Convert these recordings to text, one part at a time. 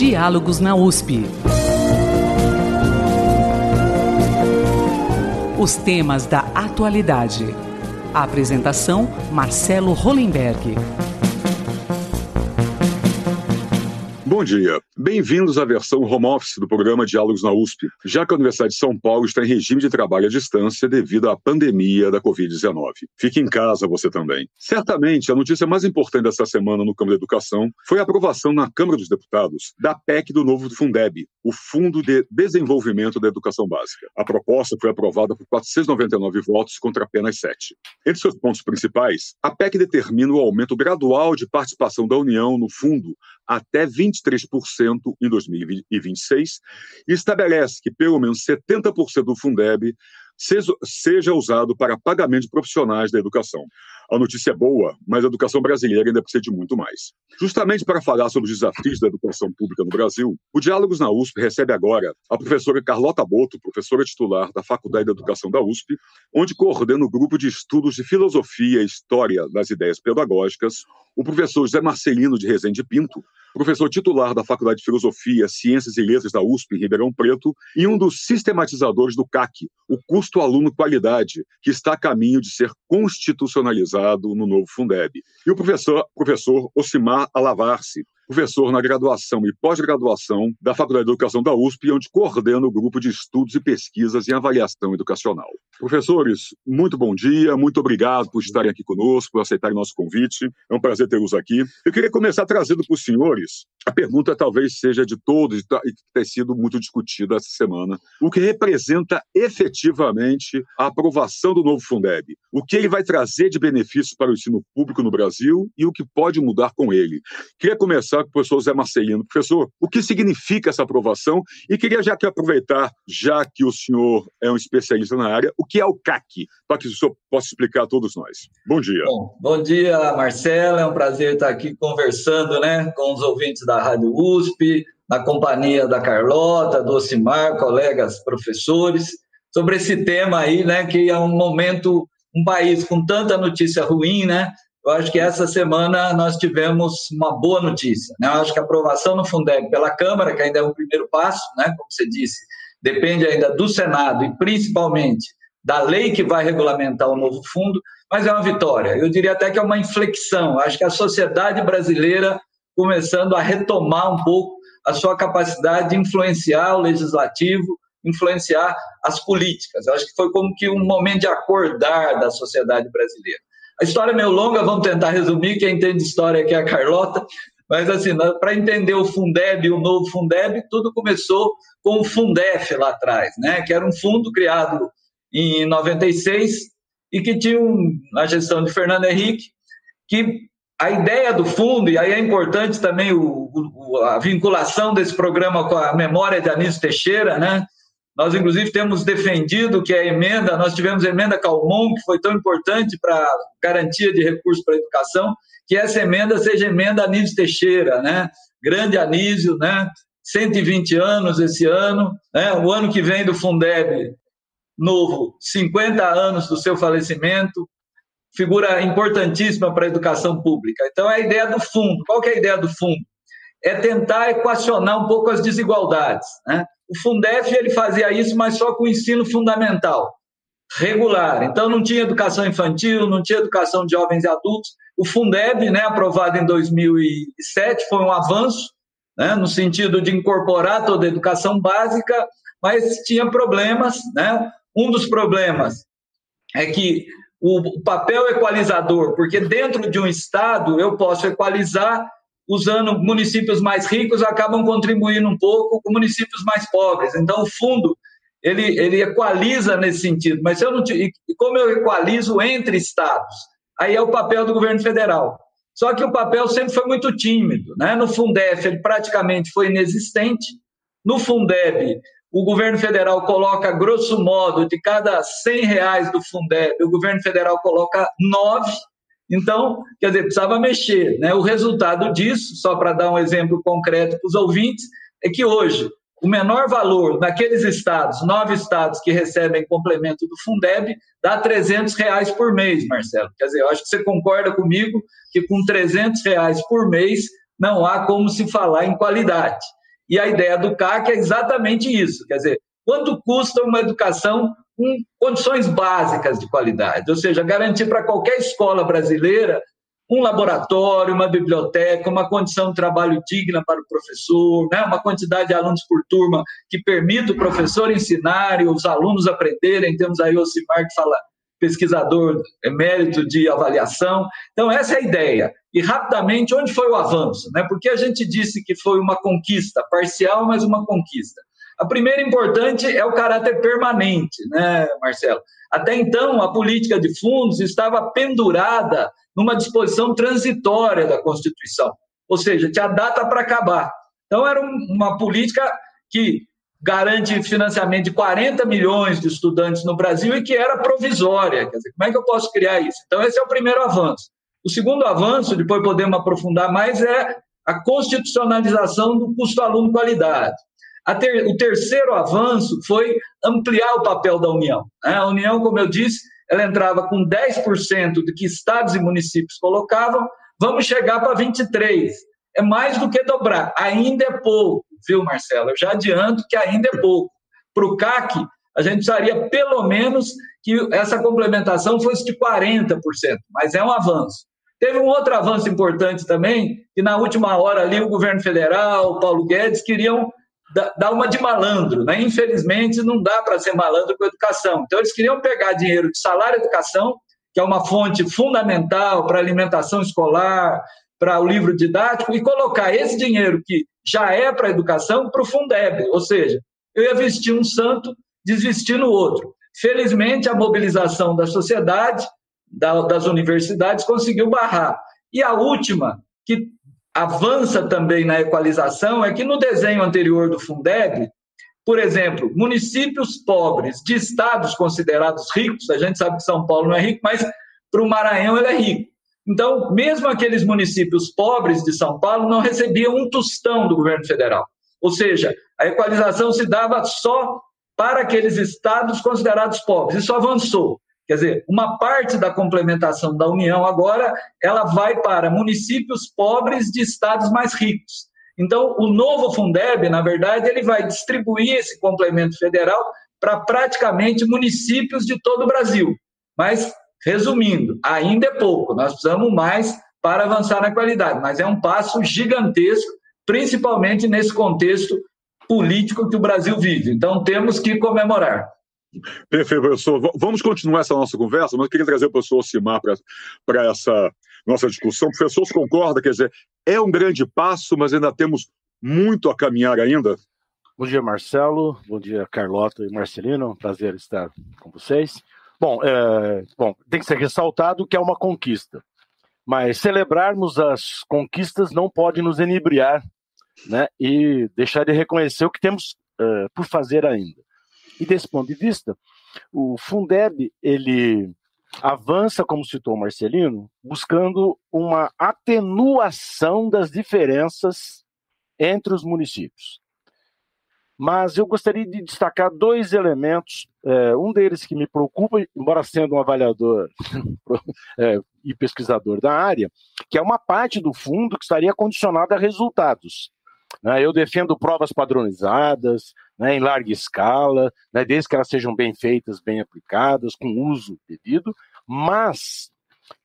Diálogos na USP. Os temas da atualidade. A apresentação: Marcelo Hollenberg. Bom dia. Bem-vindos à versão home office do programa Diálogos na USP, já que a Universidade de São Paulo está em regime de trabalho à distância devido à pandemia da Covid-19. Fique em casa você também. Certamente, a notícia mais importante dessa semana no campo da educação foi a aprovação na Câmara dos Deputados da PEC do novo Fundeb, o Fundo de Desenvolvimento da Educação Básica. A proposta foi aprovada por 499 votos contra apenas 7. Entre seus pontos principais, a PEC determina o aumento gradual de participação da União no fundo até 23% em 2026 e estabelece que pelo menos 70% do Fundeb seja, usado para pagamento de profissionais da educação. A notícia é boa, mas a educação brasileira ainda precisa de muito mais. Justamente para falar sobre os desafios da educação pública no Brasil, o Diálogos na USP recebe agora a professora Carlota Boto, professora titular da Faculdade de Educação da USP, onde coordena o grupo de estudos de filosofia e história das ideias pedagógicas, o professor José Marcelino de Rezende Pinto, professor titular da Faculdade de Filosofia, Ciências e Letras da USP, em Ribeirão Preto, e um dos sistematizadores do CAC, o Custo Aluno Qualidade, que está a caminho de ser constitucionalizado no novo Fundeb. E o professor, professor Osimar Alavarce, professor na graduação e pós-graduação da Faculdade de Educação da USP, onde coordena o grupo de estudos e pesquisas em avaliação educacional. Professores, muito bom dia, muito obrigado por estarem aqui conosco, por aceitarem nosso convite. É um prazer tê-los aqui. Eu queria começar trazendo para os senhores, a pergunta talvez seja de todos e que tem sido muito discutida essa semana, o que representa efetivamente a aprovação do novo Fundeb? O que ele vai trazer de benefícios para o ensino público no Brasil e o que pode mudar com ele? Queria começar com o professor Zé Marcelino. Professor, o que significa essa aprovação? E queria já que aproveitar, já que o senhor é um especialista na área, o que é o CAC, para que o senhor possa explicar a todos nós. Bom dia. Bom, bom dia, Marcelo. É um prazer estar aqui conversando né, com os ouvintes da Rádio USP, na companhia da Carlota, do Ocimar, colegas professores, sobre esse tema aí, né, que é um momento, um país com tanta notícia ruim, né, eu acho que essa semana nós tivemos uma boa notícia. Né? Eu acho que a aprovação no Fundeb pela Câmara, que ainda é um primeiro passo, né? como você disse, depende ainda do Senado e principalmente da lei que vai regulamentar o novo fundo, mas é uma vitória. Eu diria até que é uma inflexão. Eu acho que a sociedade brasileira começando a retomar um pouco a sua capacidade de influenciar o legislativo, influenciar as políticas. Eu acho que foi como que um momento de acordar da sociedade brasileira. A história é meio longa, vamos tentar resumir. Quem entende história aqui é a Carlota. Mas, assim, para entender o Fundeb, o novo Fundeb, tudo começou com o Fundef lá atrás, né? que era um fundo criado em 96 e que tinha a gestão de Fernando Henrique, que a ideia do fundo, e aí é importante também o, o, a vinculação desse programa com a memória de Anísio Teixeira, né? Nós, inclusive, temos defendido que a emenda, nós tivemos a emenda Calmon, que foi tão importante para garantia de recursos para a educação, que essa emenda seja emenda Anísio Teixeira, né? Grande Anísio, né? 120 anos esse ano, né? O ano que vem do Fundeb novo, 50 anos do seu falecimento, figura importantíssima para a educação pública. Então, é a ideia do fundo. Qual que é a ideia do fundo? É tentar equacionar um pouco as desigualdades, né? O Fundef ele fazia isso, mas só com o ensino fundamental, regular. Então não tinha educação infantil, não tinha educação de jovens e adultos. O Fundeb, né, aprovado em 2007, foi um avanço, né, no sentido de incorporar toda a educação básica, mas tinha problemas, né? Um dos problemas é que o papel equalizador, porque dentro de um estado eu posso equalizar usando municípios mais ricos, acabam contribuindo um pouco com municípios mais pobres. Então, o fundo ele, ele equaliza nesse sentido. Mas eu não e como eu equalizo entre estados? Aí é o papel do governo federal. Só que o papel sempre foi muito tímido. Né? No Fundef, ele praticamente foi inexistente. No Fundeb, o governo federal coloca, grosso modo, de cada 100 reais do Fundeb, o governo federal coloca 9 então, quer dizer, precisava mexer. Né? O resultado disso, só para dar um exemplo concreto para os ouvintes, é que hoje o menor valor naqueles estados, nove estados que recebem complemento do Fundeb, dá 300 reais por mês, Marcelo. Quer dizer, eu acho que você concorda comigo que com 300 reais por mês não há como se falar em qualidade. E a ideia do CAC é exatamente isso, quer dizer, quanto custa uma educação condições básicas de qualidade, ou seja, garantir para qualquer escola brasileira um laboratório, uma biblioteca, uma condição de trabalho digna para o professor, né? uma quantidade de alunos por turma que permita o professor ensinar e os alunos aprenderem. Temos aí o Ocimar que fala pesquisador emérito de avaliação. Então, essa é a ideia. E, rapidamente, onde foi o avanço? Né? Porque a gente disse que foi uma conquista parcial, mas uma conquista. A primeira importante é o caráter permanente, né, Marcelo? Até então, a política de fundos estava pendurada numa disposição transitória da Constituição, ou seja, tinha data para acabar. Então, era uma política que garante financiamento de 40 milhões de estudantes no Brasil e que era provisória. Quer dizer, como é que eu posso criar isso? Então, esse é o primeiro avanço. O segundo avanço, depois podemos aprofundar mais, é a constitucionalização do custo-aluno qualidade. Ter, o terceiro avanço foi ampliar o papel da União. Né? A União, como eu disse, ela entrava com 10% do que estados e municípios colocavam, vamos chegar para 23%. É mais do que dobrar, ainda é pouco, viu, Marcelo? Eu já adianto que ainda é pouco. Para o CAC, a gente precisaria pelo menos que essa complementação fosse de 40%, mas é um avanço. Teve um outro avanço importante também, que na última hora ali o governo federal, o Paulo Guedes, queriam dar uma de malandro. Né? Infelizmente, não dá para ser malandro com educação. Então, eles queriam pegar dinheiro de salário educação, que é uma fonte fundamental para alimentação escolar, para o livro didático, e colocar esse dinheiro que já é para a educação para o Fundeb. Ou seja, eu ia vestir um santo, desvestir no outro. Felizmente, a mobilização da sociedade, das universidades, conseguiu barrar. E a última, que avança também na equalização é que no desenho anterior do Fundeb, por exemplo, municípios pobres de estados considerados ricos, a gente sabe que São Paulo não é rico, mas para o Maranhão ele é rico. Então, mesmo aqueles municípios pobres de São Paulo não recebiam um tostão do governo federal. Ou seja, a equalização se dava só para aqueles estados considerados pobres. Isso avançou. Quer dizer, uma parte da complementação da União agora ela vai para municípios pobres de estados mais ricos. Então, o novo Fundeb, na verdade, ele vai distribuir esse complemento federal para praticamente municípios de todo o Brasil. Mas, resumindo, ainda é pouco, nós precisamos mais para avançar na qualidade, mas é um passo gigantesco, principalmente nesse contexto político que o Brasil vive. Então, temos que comemorar. Perfeito, professor. Vamos continuar essa nossa conversa, mas eu queria trazer o professor Osimar para essa nossa discussão. O professor concorda, quer dizer, é um grande passo, mas ainda temos muito a caminhar ainda? Bom dia, Marcelo. Bom dia, Carlota e Marcelino. prazer estar com vocês. Bom, é, bom, tem que ser ressaltado que é uma conquista, mas celebrarmos as conquistas não pode nos enebriar né, e deixar de reconhecer o que temos é, por fazer ainda. E desse ponto de vista, o Fundeb ele avança, como citou Marcelino, buscando uma atenuação das diferenças entre os municípios. Mas eu gostaria de destacar dois elementos, é, um deles que me preocupa, embora sendo um avaliador é, e pesquisador da área, que é uma parte do fundo que estaria condicionada a resultados. Né? Eu defendo provas padronizadas, né, em larga escala, né, desde que elas sejam bem feitas, bem aplicadas, com uso devido, mas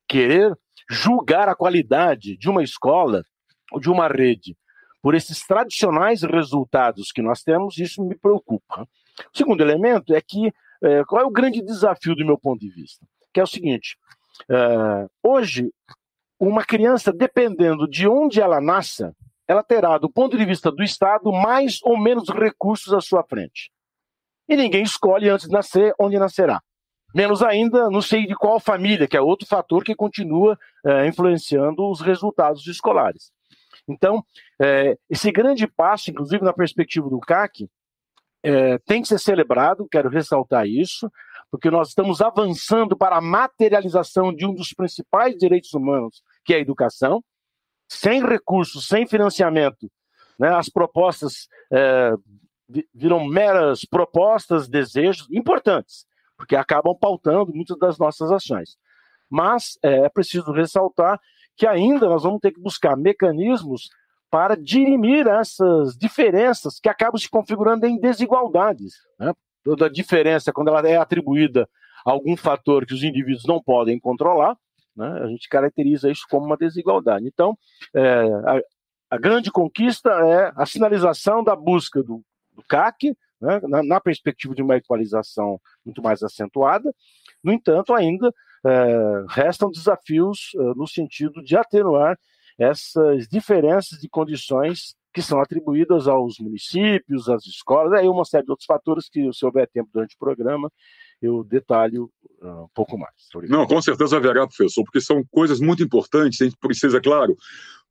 querer julgar a qualidade de uma escola ou de uma rede por esses tradicionais resultados que nós temos, isso me preocupa. O segundo elemento é que é, qual é o grande desafio do meu ponto de vista? Que é o seguinte: é, hoje, uma criança, dependendo de onde ela nasça, ela terá, do ponto de vista do Estado, mais ou menos recursos à sua frente. E ninguém escolhe antes de nascer onde nascerá. Menos ainda, não sei de qual família, que é outro fator que continua é, influenciando os resultados escolares. Então, é, esse grande passo, inclusive na perspectiva do CAC, é, tem que ser celebrado, quero ressaltar isso, porque nós estamos avançando para a materialização de um dos principais direitos humanos, que é a educação, sem recursos, sem financiamento, né, as propostas é, viram meras propostas, desejos importantes, porque acabam pautando muitas das nossas ações. Mas é, é preciso ressaltar que ainda nós vamos ter que buscar mecanismos para dirimir essas diferenças que acabam se configurando em desigualdades. Né? Toda diferença, quando ela é atribuída a algum fator que os indivíduos não podem controlar, né, a gente caracteriza isso como uma desigualdade. Então, é, a, a, grande conquista é a sinalização da busca do, do CAC, né, na, na, perspectiva de uma equalização muito mais acentuada. No entanto, ainda é, restam desafios é, no sentido de atenuar essas diferenças de condições que são atribuídas aos municípios, às escolas, aí uma série de outros fatores que, se houver tempo durante o programa, eu detalho uh, um pouco mais. Não, com certeza haverá, professor, porque são coisas muito importantes, a gente precisa, claro,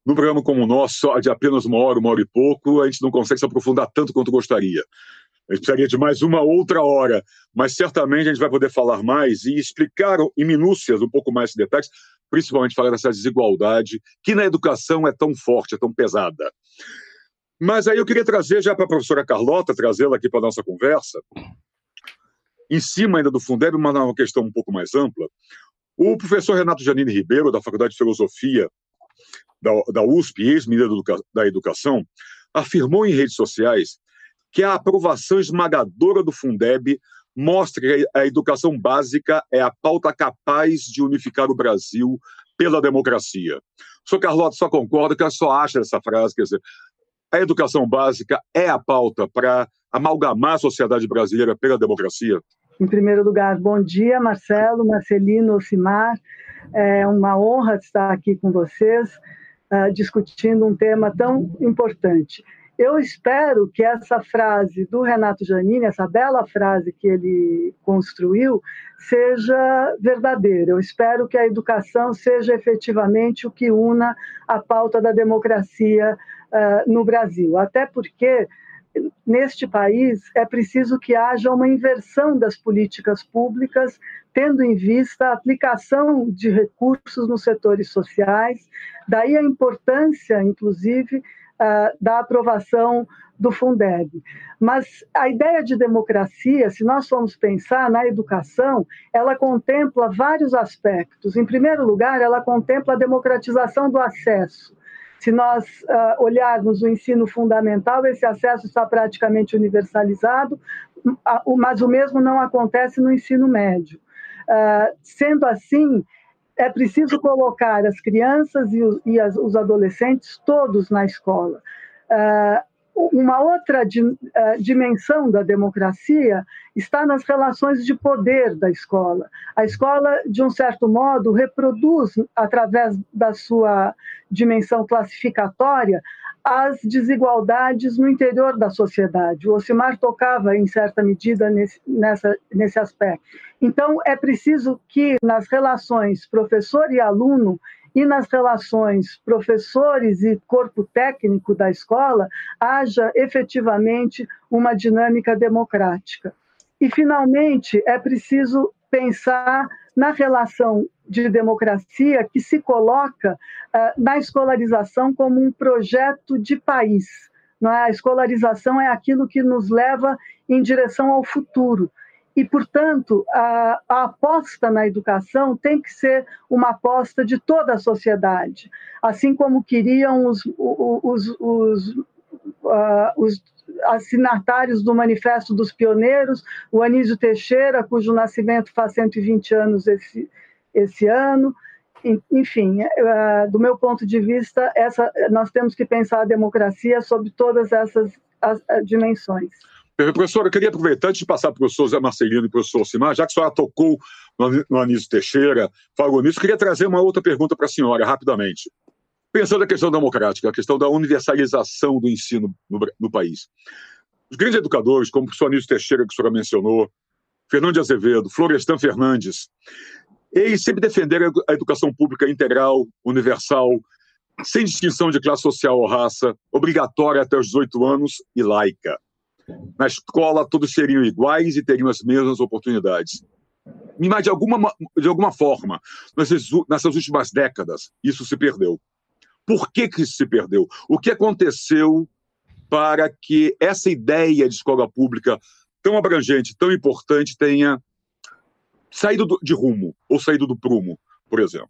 num programa como o nosso, de apenas uma hora, uma hora e pouco, a gente não consegue se aprofundar tanto quanto gostaria. A gente precisaria de mais uma outra hora, mas certamente a gente vai poder falar mais e explicar em minúcias um pouco mais de detalhes, principalmente falar dessa desigualdade que na educação é tão forte, é tão pesada. Mas aí eu queria trazer já para a professora Carlota, trazê-la aqui para a nossa conversa, em cima ainda do Fundeb, mas uma questão um pouco mais ampla. O professor Renato Janine Ribeiro, da Faculdade de Filosofia da, da USP, ex-ministro da Educação, afirmou em redes sociais que a aprovação esmagadora do Fundeb mostra que a educação básica é a pauta capaz de unificar o Brasil pela democracia. O senhor Carlota só concorda que só acha essa frase, quer dizer, a educação básica é a pauta para amalgamar a sociedade brasileira pela democracia? Em primeiro lugar, bom dia, Marcelo, Marcelino, Ocimar. É uma honra estar aqui com vocês, uh, discutindo um tema tão importante. Eu espero que essa frase do Renato Janini, essa bela frase que ele construiu, seja verdadeira. Eu espero que a educação seja efetivamente o que una a pauta da democracia uh, no Brasil. Até porque neste país é preciso que haja uma inversão das políticas públicas, tendo em vista a aplicação de recursos nos setores sociais, daí a importância, inclusive, uh, da aprovação do Fundeb. Mas a ideia de democracia, se nós formos pensar na educação, ela contempla vários aspectos. Em primeiro lugar, ela contempla a democratização do acesso se nós uh, olharmos o ensino fundamental, esse acesso está praticamente universalizado, mas o mesmo não acontece no ensino médio. Uh, sendo assim, é preciso colocar as crianças e os, e as, os adolescentes todos na escola. Uh, uma outra eh, dimensão da democracia está nas relações de poder da escola. A escola, de um certo modo, reproduz, através da sua dimensão classificatória, as desigualdades no interior da sociedade. O Ocimar tocava, em certa medida, nesse, nessa, nesse aspecto. Então, é preciso que, nas relações professor e aluno, e nas relações professores e corpo técnico da escola haja efetivamente uma dinâmica democrática. E, finalmente, é preciso pensar na relação de democracia que se coloca uh, na escolarização como um projeto de país. Não é? A escolarização é aquilo que nos leva em direção ao futuro e, portanto, a, a, aposta na educação tem que ser uma aposta de toda a sociedade, assim como queriam os, os, os, uh, os assinatários do Manifesto dos Pioneiros, o Anísio Teixeira, cujo nascimento faz 120 anos esse, esse ano. Enfim, uh, do meu ponto de vista, essa, nós temos que pensar a democracia sobre todas essas as, as dimensões. Professor, eu queria aproveitar antes de passar para o professor Zé Marcelino e para o professor Simar, já que a senhora tocou no Anísio Teixeira, falou nisso, queria trazer uma outra pergunta para a senhora, rapidamente. Pensando na questão democrática, a questão da universalização do ensino no, no país. Os grandes educadores, como o professor Anísio Teixeira, que a senhora mencionou, Fernando de Azevedo, Florestan Fernandes, eles sempre defenderam a educação pública integral, universal, sem distinção de classe social ou raça, obrigatória até os 18 anos e laica. Na escola, todos seriam iguais e teriam as mesmas oportunidades. Mas, de alguma, de alguma forma, nessas, nessas últimas décadas, isso se perdeu. Por que, que isso se perdeu? O que aconteceu para que essa ideia de escola pública tão abrangente, tão importante, tenha saído de rumo, ou saído do prumo, por exemplo?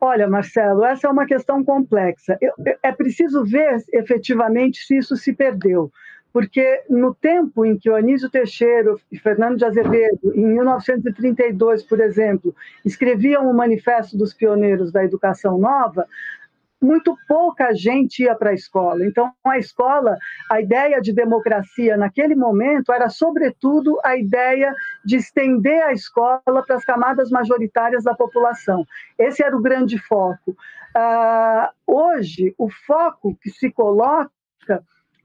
Olha, Marcelo, essa é uma questão complexa. é preciso ver efetivamente se isso se perdeu porque no tempo em que o Anísio Teixeira e Fernando de Azevedo, em 1932, por exemplo, escreviam o Manifesto dos Pioneiros da Educação Nova, muito pouca gente ia para a escola. Então, a escola, a ideia de democracia naquele momento era, sobretudo, a ideia de estender a escola para as camadas majoritárias da população. Esse era o grande foco. Uh, hoje, o foco que se coloca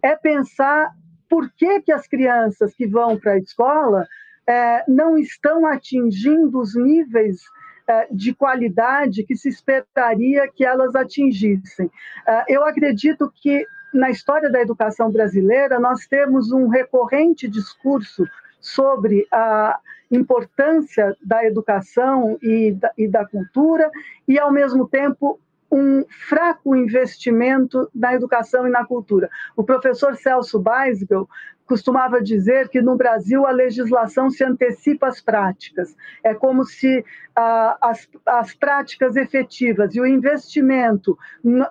é pensar por que, que as crianças que vão para a escola é, não estão atingindo os níveis é, de qualidade que se esperaria que elas atingissem. É, eu acredito que na história da educação brasileira nós temos um recorrente discurso sobre a importância da educação e da, e da cultura e, ao mesmo tempo, um fraco investimento na educação e na cultura. O professor Celso Beisgel costumava dizer que no Brasil a legislação se antecipa às práticas. É como se ah, as, as práticas efetivas e o investimento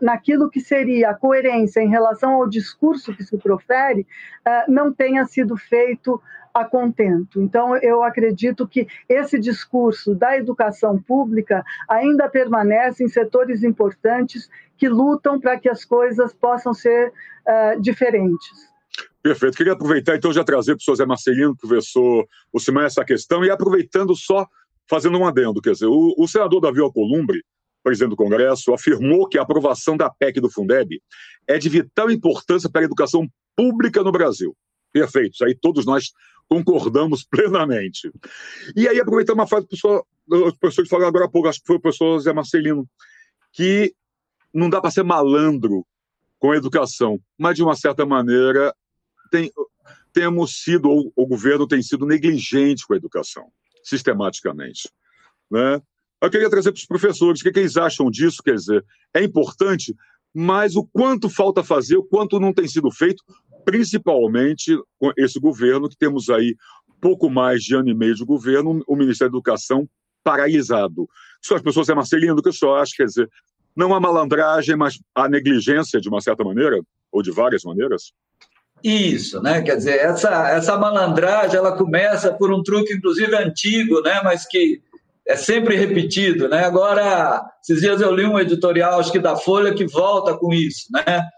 naquilo que seria a coerência em relação ao discurso que se profere ah, não tenha sido feito a contento. Então, eu acredito que esse discurso da educação pública ainda permanece em setores importantes que lutam para que as coisas possam ser uh, diferentes. Perfeito. Queria aproveitar, então, já trazer para o José Marcelino, professor Ocimar, essa questão, e aproveitando só, fazendo um adendo, quer dizer, o, o senador Davi Alcolumbre, presidente do Congresso, afirmou que a aprovação da PEC do Fundeb é de vital importância para a educação pública no Brasil. Perfeito, isso aí todos nós concordamos plenamente. E aí, aproveitar uma frase do professor que falou agora há pouco, acho que foi o professor Zé Marcelino, que não dá para ser malandro com a educação, mas de uma certa maneira tem, temos sido, ou o governo tem sido negligente com a educação, sistematicamente. Né? Eu queria trazer para os professores o que, que eles acham disso, quer dizer, é importante, mas o quanto falta fazer, o quanto não tem sido feito, principalmente com esse governo, que temos aí pouco mais de ano e meio de governo, o Ministério da Educação paralisado. Só as pessoas, é Marcelino, que eu só acho, quer dizer, não a malandragem, mas a negligência, de uma certa maneira, ou de várias maneiras? Isso, né? Quer dizer, essa, essa malandragem, ela começa por um truque, inclusive, antigo, né? Mas que é sempre repetido, né? Agora, esses dias eu li um editorial, acho que da Folha, que volta com isso, né?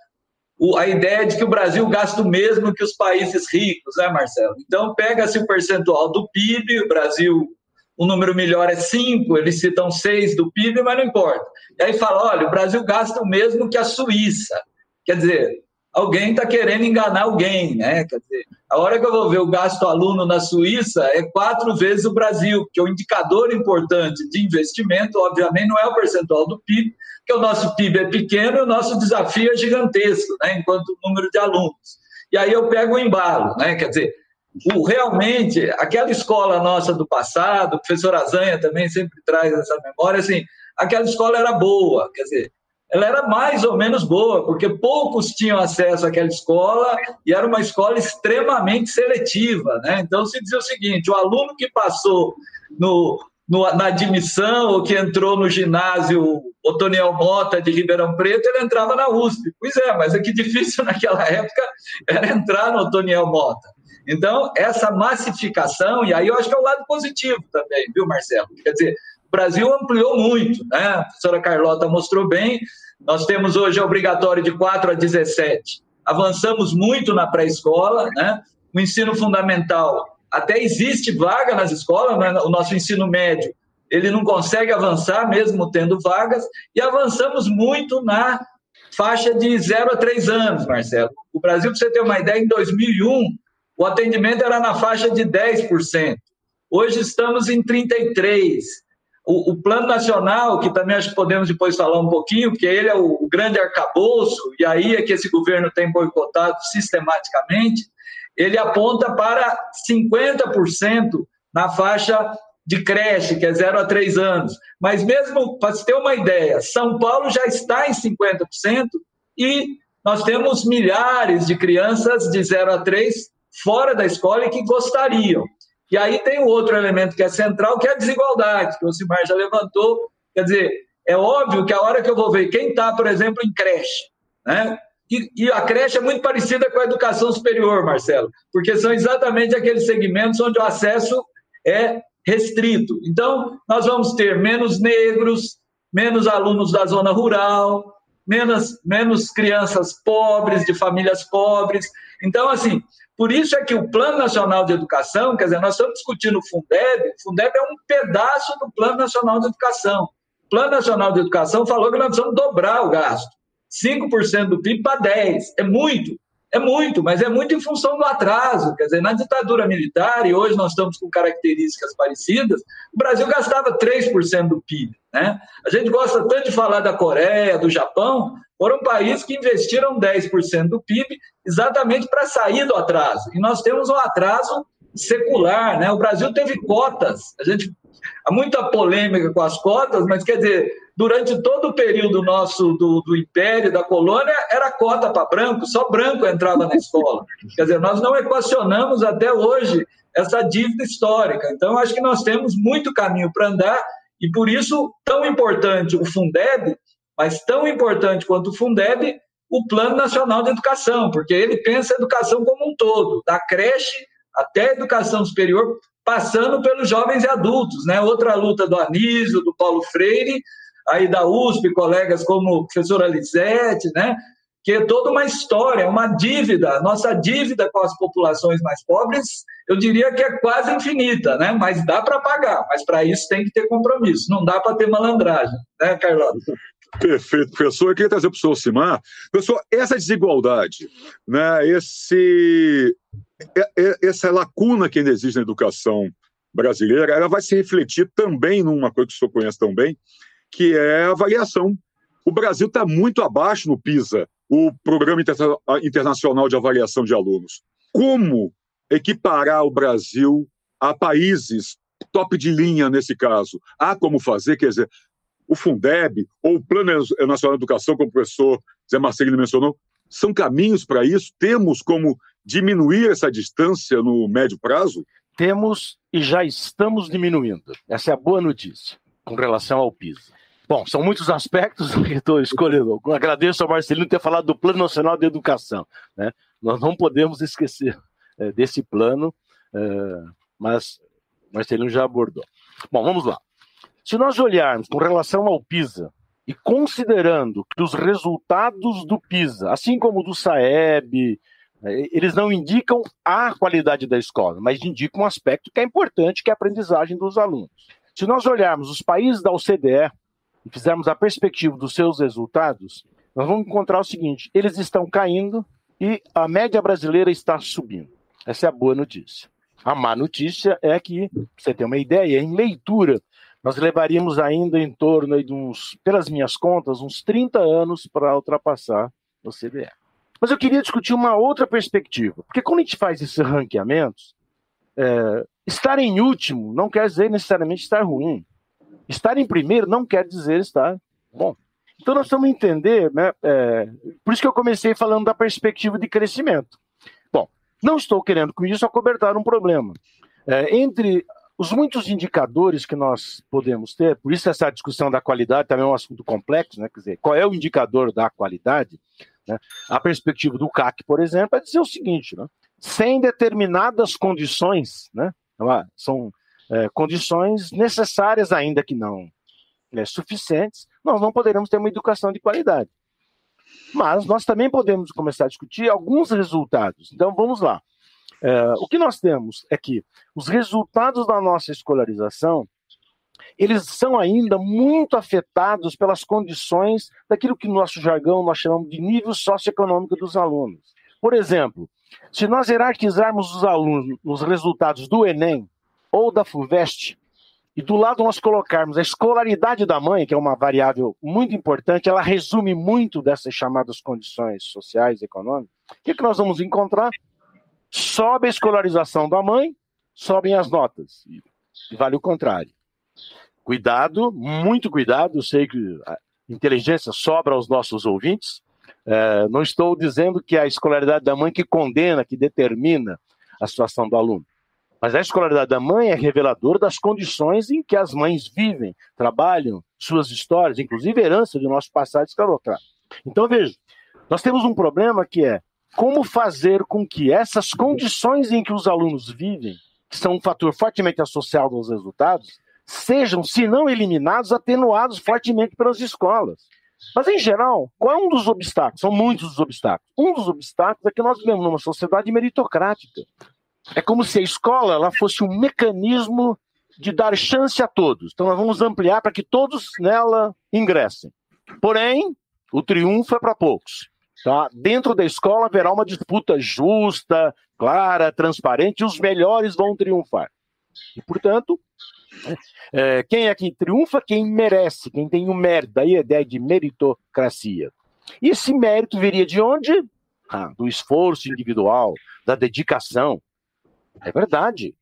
o, a ideia de que o Brasil gasta o mesmo que os países ricos, né, Marcelo? Então, pega-se o percentual do PIB, o Brasil, o número melhor é 5, eles citam 6 do PIB, mas não importa. E aí fala: olha, o Brasil gasta o mesmo que a Suíça. Quer dizer, alguém está querendo enganar alguém, né? Quer dizer, a hora que eu vou ver o gasto aluno na Suíça é quatro vezes o Brasil, porque o indicador importante de investimento, obviamente, não é o percentual do PIB, porque o nosso PIB é pequeno o nosso desafio é gigantesco, né? Enquanto o número de alunos. E aí eu pego o embalo, né? Quer dizer, o, realmente, aquela escola nossa do passado, o professor Azanha também sempre traz essa memória, assim, aquela escola era boa, quer dizer, ela era mais ou menos boa, porque poucos tinham acesso àquela escola e era uma escola extremamente seletiva. Né? Então, se dizia o seguinte: o aluno que passou no, no, na admissão ou que entrou no ginásio Otoniel Mota de Ribeirão Preto, ele entrava na USP. Pois é, mas é que difícil naquela época era entrar no Otoniel Mota. Então, essa massificação, e aí eu acho que é o lado positivo também, viu, Marcelo? Quer dizer, o Brasil ampliou muito, né? A professora Carlota mostrou bem. Nós temos hoje obrigatório de 4 a 17. Avançamos muito na pré-escola, né? O ensino fundamental até existe vaga nas escolas, né? o nosso ensino médio ele não consegue avançar mesmo tendo vagas, e avançamos muito na faixa de 0 a 3 anos, Marcelo. O Brasil, para você ter uma ideia, em 2001, o atendimento era na faixa de 10%. Hoje estamos em 33%. O, o, Plano Nacional, que também acho que podemos depois falar um pouquinho, porque ele é o, o grande arcabouço, e aí é que esse governo tem boicotado sistematicamente, ele aponta para 50% na faixa de creche, que é 0 a 3 anos. Mas mesmo, para você ter uma ideia, São Paulo já está em 50% e nós temos milhares de crianças de 0 a 3 fora da escola e que gostariam. E aí tem um outro elemento que é central, que é a desigualdade, que o Simar já levantou. Quer dizer, é óbvio que a hora que eu vou ver quem está, por exemplo, em creche, né? E, e, a creche é muito parecida com a educação superior, Marcelo, porque são exatamente aqueles segmentos onde o acesso é restrito. Então, nós vamos ter menos negros, menos alunos da zona rural, menos, menos crianças pobres, de famílias pobres. Então, assim, por isso é que o Plano Nacional de Educação, quer dizer, nós estamos discutindo o Fundeb, o Fundeb é um pedaço do Plano Nacional de Educação. O Plano Nacional de Educação falou que nós precisamos dobrar o gasto. 5% do PIB para 10%. É muito. É muito, mas é muito em função do atraso. Quer dizer, na ditadura militar, e hoje nós estamos com características parecidas, o Brasil gastava 3% do PIB. Né? A gente gosta tanto de falar da Coreia, do Japão, foram países que investiram 10% do PIB exatamente para sair do atraso. E nós temos um atraso secular. Né? O Brasil teve cotas. A gente há muita polêmica com as cotas, mas quer dizer, durante todo o período nosso do, do Império, da colônia, era cota para branco, só branco entrava na escola. Quer dizer, nós não equacionamos até hoje essa dívida histórica. Então, acho que nós temos muito caminho para andar e por isso tão importante o Fundeb, mas tão importante quanto o Fundeb, o Plano Nacional de Educação, porque ele pensa a educação como um todo, da creche até a educação superior, passando pelos jovens e adultos, né? Outra luta do Anísio, do Paulo Freire, aí da USP, colegas como o professor Alizete, né? que é toda uma história, uma dívida. Nossa dívida com as populações mais pobres, eu diria que é quase infinita, né? Mas dá para pagar, mas para isso tem que ter compromisso, não dá para ter malandragem, né, Carlota? Perfeito, professor. Eu queria trazer para o professor Simar. Professor, essa desigualdade, né, esse, essa lacuna que ainda existe na educação brasileira, ela vai se refletir também numa coisa que o senhor conhece tão bem, que é a avaliação. O Brasil está muito abaixo no PISA, o Programa Internacional de Avaliação de Alunos. Como equiparar o Brasil a países top de linha nesse caso? Há como fazer? Quer dizer, o Fundeb ou o Plano Nacional de Educação, como o professor Zé Marcelino mencionou, são caminhos para isso? Temos como diminuir essa distância no médio prazo? Temos e já estamos diminuindo. Essa é a boa notícia com relação ao PISA. Bom, são muitos aspectos que estou escolhendo. Agradeço ao Marcelino ter falado do Plano Nacional de Educação. Né? Nós não podemos esquecer é, desse plano, é, mas Marcelino já abordou. Bom, vamos lá. Se nós olharmos com relação ao PISA e considerando que os resultados do PISA, assim como do SAEB, é, eles não indicam a qualidade da escola, mas indicam um aspecto que é importante, que é a aprendizagem dos alunos. Se nós olharmos os países da OCDE, e fizermos a perspectiva dos seus resultados, nós vamos encontrar o seguinte: eles estão caindo e a média brasileira está subindo. Essa é a boa notícia. A má notícia é que, você ter uma ideia, em leitura, nós levaríamos ainda em torno de uns, pelas minhas contas, uns 30 anos para ultrapassar o CDE. Mas eu queria discutir uma outra perspectiva, porque quando a gente faz esses ranqueamentos, é, estar em último não quer dizer necessariamente estar ruim. Estar em primeiro não quer dizer estar bom. Então nós vamos entender, né? É, por isso que eu comecei falando da perspectiva de crescimento. Bom, não estou querendo com isso acobertar um problema. É, entre os muitos indicadores que nós podemos ter, por isso essa discussão da qualidade também é um assunto complexo, né? Quer dizer, qual é o indicador da qualidade? Né? A perspectiva do CAC, por exemplo, é dizer o seguinte: né? sem determinadas condições, né? são é, condições necessárias, ainda que não é, suficientes, nós não poderemos ter uma educação de qualidade. Mas nós também podemos começar a discutir alguns resultados. Então vamos lá. É, o que nós temos é que os resultados da nossa escolarização eles são ainda muito afetados pelas condições daquilo que no nosso jargão nós chamamos de nível socioeconômico dos alunos. Por exemplo, se nós hierarquizarmos os alunos nos resultados do Enem, ou da FUVEST, e do lado nós colocarmos a escolaridade da mãe, que é uma variável muito importante, ela resume muito dessas chamadas condições sociais e econômicas, o que, que nós vamos encontrar? Sobe a escolarização da mãe, sobem as notas. E vale o contrário. Cuidado, muito cuidado, eu sei que a inteligência sobra aos nossos ouvintes. É, não estou dizendo que é a escolaridade da mãe que condena, que determina a situação do aluno. Mas a escolaridade da mãe é reveladora das condições em que as mães vivem, trabalham, suas histórias, inclusive herança do nosso passado escalotado. Então, veja, nós temos um problema que é como fazer com que essas condições em que os alunos vivem, que são um fator fortemente associado aos resultados, sejam, se não eliminados, atenuados fortemente pelas escolas. Mas, em geral, qual é um dos obstáculos? São muitos os obstáculos. Um dos obstáculos é que nós vivemos numa sociedade meritocrática. É como se a escola ela fosse um mecanismo de dar chance a todos. Então, nós vamos ampliar para que todos nela ingressem. Porém, o triunfo é para poucos. Tá? Dentro da escola haverá uma disputa justa, clara, transparente, e os melhores vão triunfar. E, portanto, é, quem é que triunfa? Quem merece, quem tem o mérito. Daí a ideia de meritocracia. E esse mérito viria de onde? Ah, do esforço individual, da dedicação. É verdade.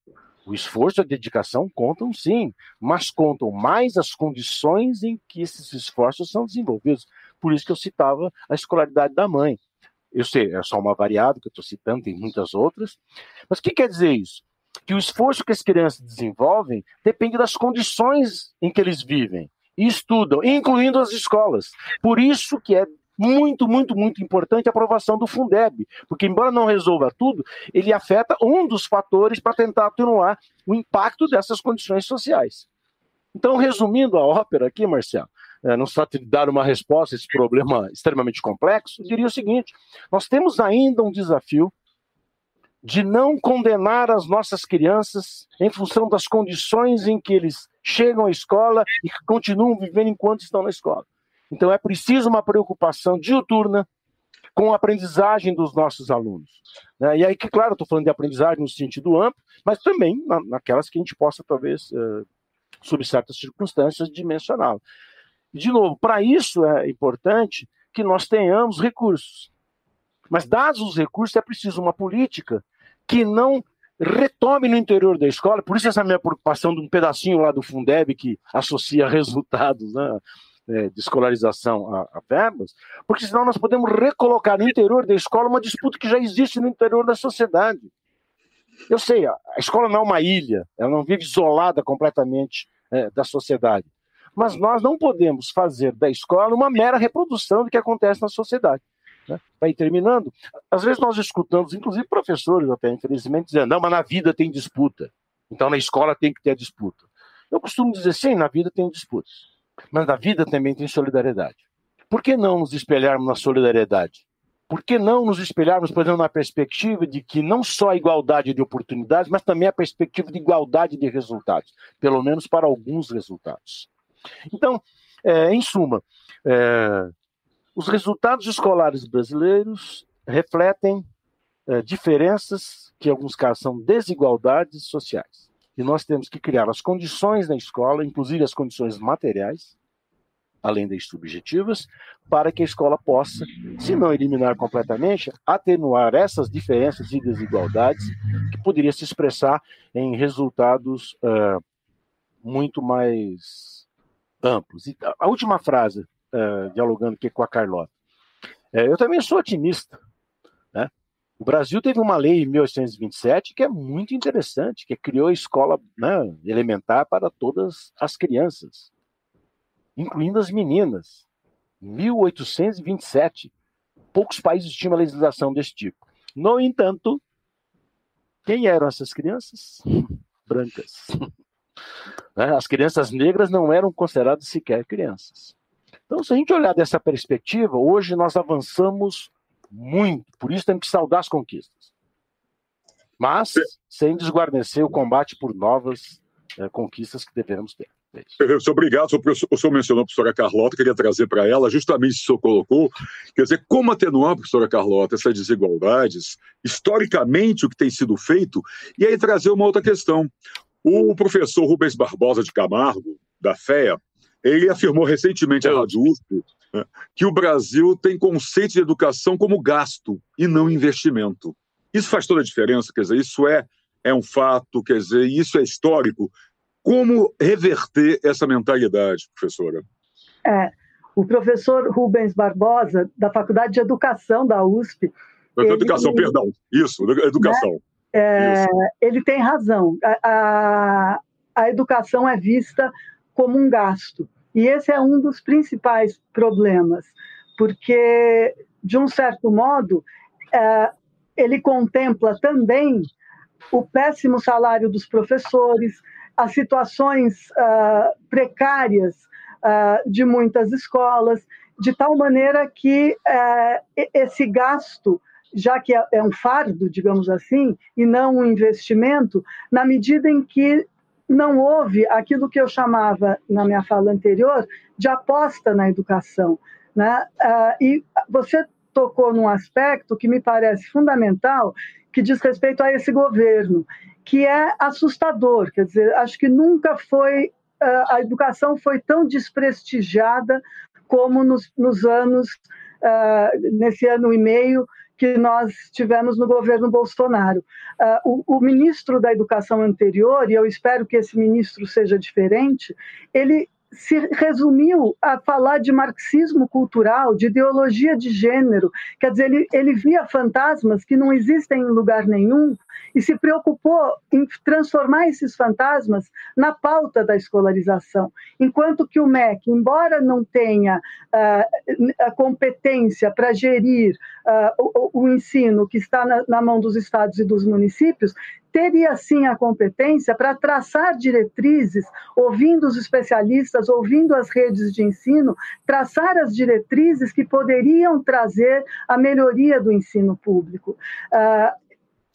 O esforço e a dedicação contam sim, mas contam mais as condições em que esses esforços são desenvolvidos. Por isso que eu citava a escolaridade da mãe. Eu sei, é só uma variável que eu estou citando, tem muitas outras. Mas o que quer dizer isso? Que o esforço que as crianças desenvolvem depende das condições em que eles vivem e estudam, incluindo as escolas. Por isso que é muito, muito, muito importante a aprovação do Fundeb, porque embora não resolva tudo, ele afeta um dos fatores para tentar atenuar o impacto dessas condições sociais. Então, resumindo a ópera aqui, Marcelo, não se trata de dar uma resposta a esse problema extremamente complexo, diria o seguinte: nós temos ainda um desafio de não condenar as nossas crianças em função das condições em que eles chegam à escola e continuam vivendo enquanto estão na escola. Então é preciso uma preocupação diuturna com a aprendizagem dos nossos alunos. Né? E aí, que claro, estou falando de aprendizagem no sentido amplo, mas também na, naquelas que a gente possa, talvez, uh, sob certas circunstâncias, dimensioná-la. De novo, para isso é importante que nós tenhamos recursos. Mas, dados os recursos, é preciso uma política que não retome no interior da escola, por isso essa minha preocupação de um pedacinho lá do Fundeb que associa resultados, né? é, de escolarização a, a, verbas, porque senão nós podemos recolocar no interior da escola uma disputa que já existe no interior da sociedade. Eu sei, a escola não é uma ilha, ela não vive isolada completamente é, da sociedade. Mas nós não podemos fazer da escola uma mera reprodução do que acontece na sociedade. Né? Vai terminando. Às vezes nós escutamos, inclusive professores até, infelizmente, dizendo, não, mas na vida tem disputa. Então na escola tem que ter disputa. Eu costumo dizer, sim, na vida tem disputas. Mas na vida também tem solidariedade. Por que não nos espelharmos na solidariedade? Por que não nos espelharmos, por exemplo, na perspectiva de que não só a igualdade de oportunidades, mas também a perspectiva de igualdade de resultados, pelo menos para alguns resultados. Então, é, em suma, é, os resultados escolares brasileiros refletem é, diferenças, que em alguns casos são desigualdades sociais. E nós temos que criar as condições na escola, inclusive as condições materiais, além das subjetivas, para que a escola possa, se não eliminar completamente, atenuar essas diferenças e desigualdades que poderia se expressar em resultados uh, muito mais amplos. E a última frase, uh, dialogando aqui com a Carlota. Uh, eu também sou otimista. O Brasil teve uma lei em 1827 que é muito interessante, que criou a escola né, elementar para todas as crianças, incluindo as meninas. 1827. Poucos países tinham uma legislação desse tipo. No entanto, quem eram essas crianças? Brancas. Né, as crianças negras não eram consideradas sequer crianças. Então, se a gente olhar dessa perspectiva, hoje nós avançamos muito. Por isso temos que saudar as conquistas. Mas sem desguarnecer o combate por novas é, conquistas que devemos ter. É obrigado. O senhor mencionou a professora Carlota, queria trazer para ela justamente o senhor colocou. Quer dizer, como atenuar, professora Carlota, essas desigualdades, historicamente o que tem sido feito, e aí trazer uma outra questão. O professor Rubens Barbosa de Camargo, da FEA, ele afirmou recentemente à Rádio USP né, que o Brasil tem conceito de educação como gasto e não investimento. Isso faz toda a diferença, quer dizer, isso é, é um fato, quer dizer, isso é histórico. Como reverter essa mentalidade, professora? É, o professor Rubens Barbosa, da Faculdade de Educação da USP. Educação, ele, perdão, isso, educação. Né, é, ele tem razão. A, a, a educação é vista como um gasto. E esse é um dos principais problemas, porque, de um certo modo, é, ele contempla também o péssimo salário dos professores, as situações uh, precárias uh, de muitas escolas, de tal maneira que uh, esse gasto, já que é, é um fardo, digamos assim, e não um investimento, na medida em que não houve aquilo que eu chamava, na minha fala anterior, de aposta na educação. Né? Uh, e você tocou num aspecto que me parece fundamental, que diz respeito a esse governo, que é assustador. Quer dizer, acho que nunca foi uh, a educação foi tão desprestigiada como nos, nos anos uh, nesse ano e meio que nós tivemos no governo Bolsonaro. Uh, o, o, ministro da Educação anterior, e eu espero que esse ministro seja diferente, ele se resumiu a falar de marxismo cultural, de ideologia de gênero. Quer dizer, ele, ele via fantasmas que não existem em lugar nenhum e se preocupou em transformar esses fantasmas na pauta da escolarização. Enquanto que o MEC, embora não tenha uh, a competência para gerir uh, o, o, ensino que está na, na mão dos estados e dos municípios, teria sim a competência para traçar diretrizes, ouvindo os especialistas, ouvindo as redes de ensino, traçar as diretrizes que poderiam trazer a melhoria do ensino público. Uh,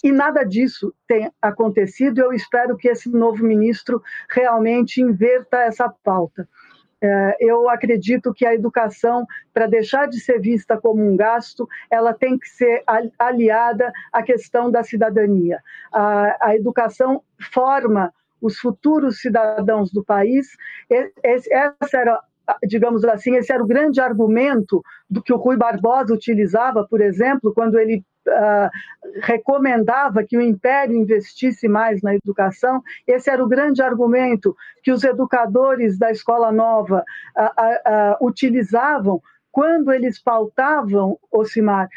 e nada disso tem acontecido. Eu espero que esse novo ministro realmente inverta essa pauta. É, eu acredito que a educação, para deixar de ser vista como um gasto, ela tem que ser aliada à questão da cidadania. A, educação forma os futuros cidadãos do país. Essa era digamos assim, esse era o grande argumento do que o Rui Barbosa utilizava, por exemplo, quando ele uh, recomendava que o Império investisse mais na educação. Esse era o grande argumento que os educadores da Escola Nova uh, uh, utilizavam quando eles pautavam, Ocimar,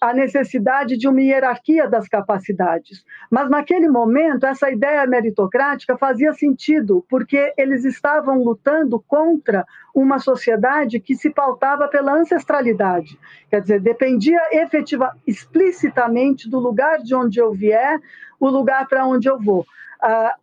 a necessidade de uma hierarquia das capacidades. Mas naquele momento, essa ideia meritocrática fazia sentido, porque eles estavam lutando contra uma sociedade que se pautava pela ancestralidade. Quer dizer, dependia efetiva, explicitamente do lugar de onde eu vier, o lugar para onde eu vou.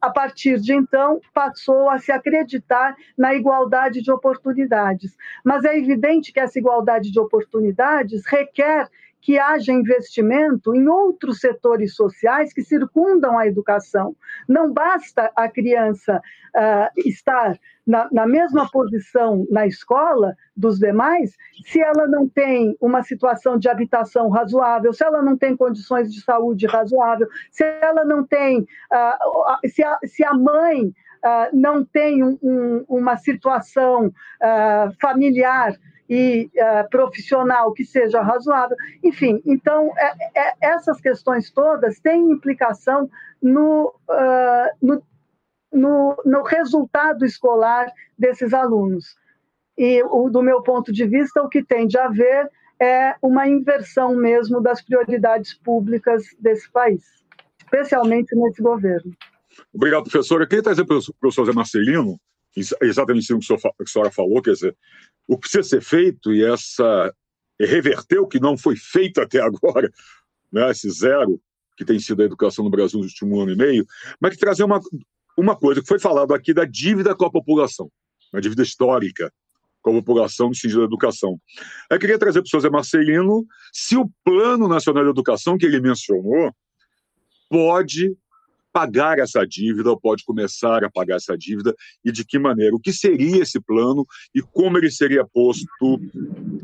a partir de então, passou a se acreditar na igualdade de oportunidades. Mas é evidente que essa igualdade de oportunidades requer que haja investimento em outros setores sociais que circundam a educação. Não basta a criança uh, estar na, na, mesma posição na escola dos demais se ela não tem uma situação de habitação razoável, se ela não tem condições de saúde razoável, se ela não tem, uh, se, a, se a mãe uh, não tem um, um, uma situação familiar e uh, profissional que seja razoável. Enfim, então, é, é, essas questões todas têm implicação no, uh, no, no, no, resultado escolar desses alunos. E, o, do meu ponto de vista, o que tem de haver é uma inversão mesmo das prioridades públicas desse país, especialmente nesse governo. Obrigado, professora. Eu queria trazer para o professor Zé Marcelino exatamente o que a senhora falou, quer dizer, o que precisa ser feito e essa reverter o que não foi feito até agora, né, esse zero que tem sido a educação no Brasil nos últimos ano e meio, mas que trazer uma, uma coisa que foi falado aqui da dívida com a população, uma dívida histórica com a população no sentido da educação. Eu queria trazer para o Zé Marcelino se o Plano Nacional de Educação que ele mencionou pode pagar essa dívida ou pode começar a pagar essa dívida e de que maneira? O que seria esse plano e como ele seria posto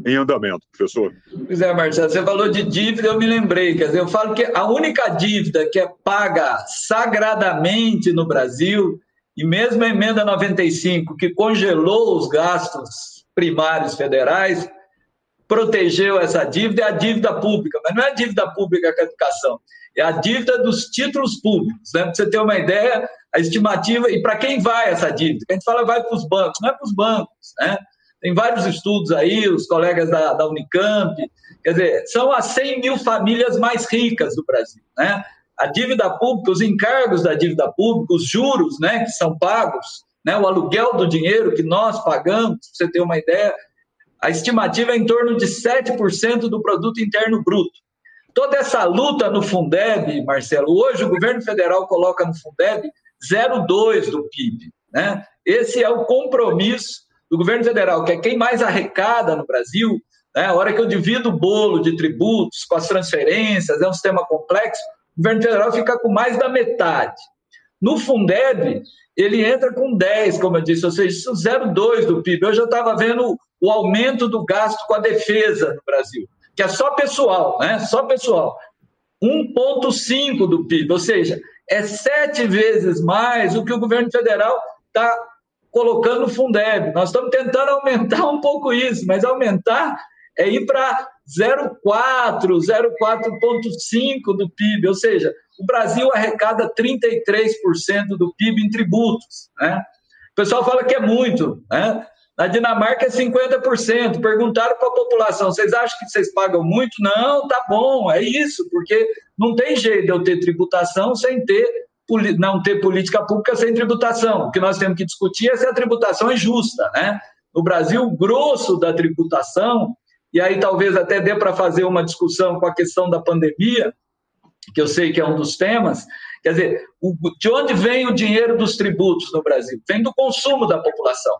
em andamento, professor? Pois é, Marcelo, você falou de dívida, eu me lembrei. Quer dizer, eu falo que a única dívida que é paga sagradamente no Brasil, e mesmo a emenda 95, que congelou os gastos primários federais, protegeu essa dívida, é a dívida pública, mas não é a dívida pública com a educação é a dívida dos títulos públicos. Né? Para você ter uma ideia, a estimativa, e para quem vai essa dívida? A gente fala vai para os bancos, não é para os bancos. Né? Tem vários estudos aí, os colegas da, da Unicamp, quer dizer, são as 100 mil famílias mais ricas do Brasil. Né? a dívida pública, os encargos da dívida pública, os juros né, que são pagos, né, o aluguel do dinheiro que nós pagamos, para você ter uma ideia, a estimativa é em torno de 7% do produto interno bruto. Toda essa luta no Fundeb, Marcelo, hoje o governo federal coloca no Fundeb 0,2 do PIB. Né? Esse é o compromisso do governo federal, que é quem mais arrecada no Brasil. Né? A hora que eu divido o bolo de tributos com as transferências, é um sistema complexo, o governo federal fica com mais da metade. No Fundeb, ele entra com 10, como eu disse, ou seja, 0,2 do PIB. Eu já estava vendo o aumento do gasto com a defesa no Brasil, que é só pessoal, né? Só pessoal. 1,5 do PIB, ou seja, é sete vezes mais o que o governo federal está colocando no Fundeb. Nós estamos tentando aumentar um pouco isso, mas aumentar é ir para 0,4, 0,4,5 do PIB, ou seja, o Brasil arrecada 33% do PIB em tributos. Né? O pessoal fala que é muito, né? Na Dinamarca é 50%. Perguntaram para a população: vocês acham que vocês pagam muito? Não, tá bom, é isso, porque não tem jeito de eu ter tributação sem ter não ter política pública sem tributação. O que nós temos que discutir é se a tributação é justa. Né? No Brasil, o grosso da tributação, e aí talvez até dê para fazer uma discussão com a questão da pandemia, que eu sei que é um dos temas, quer dizer, de onde vem o dinheiro dos tributos no Brasil? Vem do consumo da população.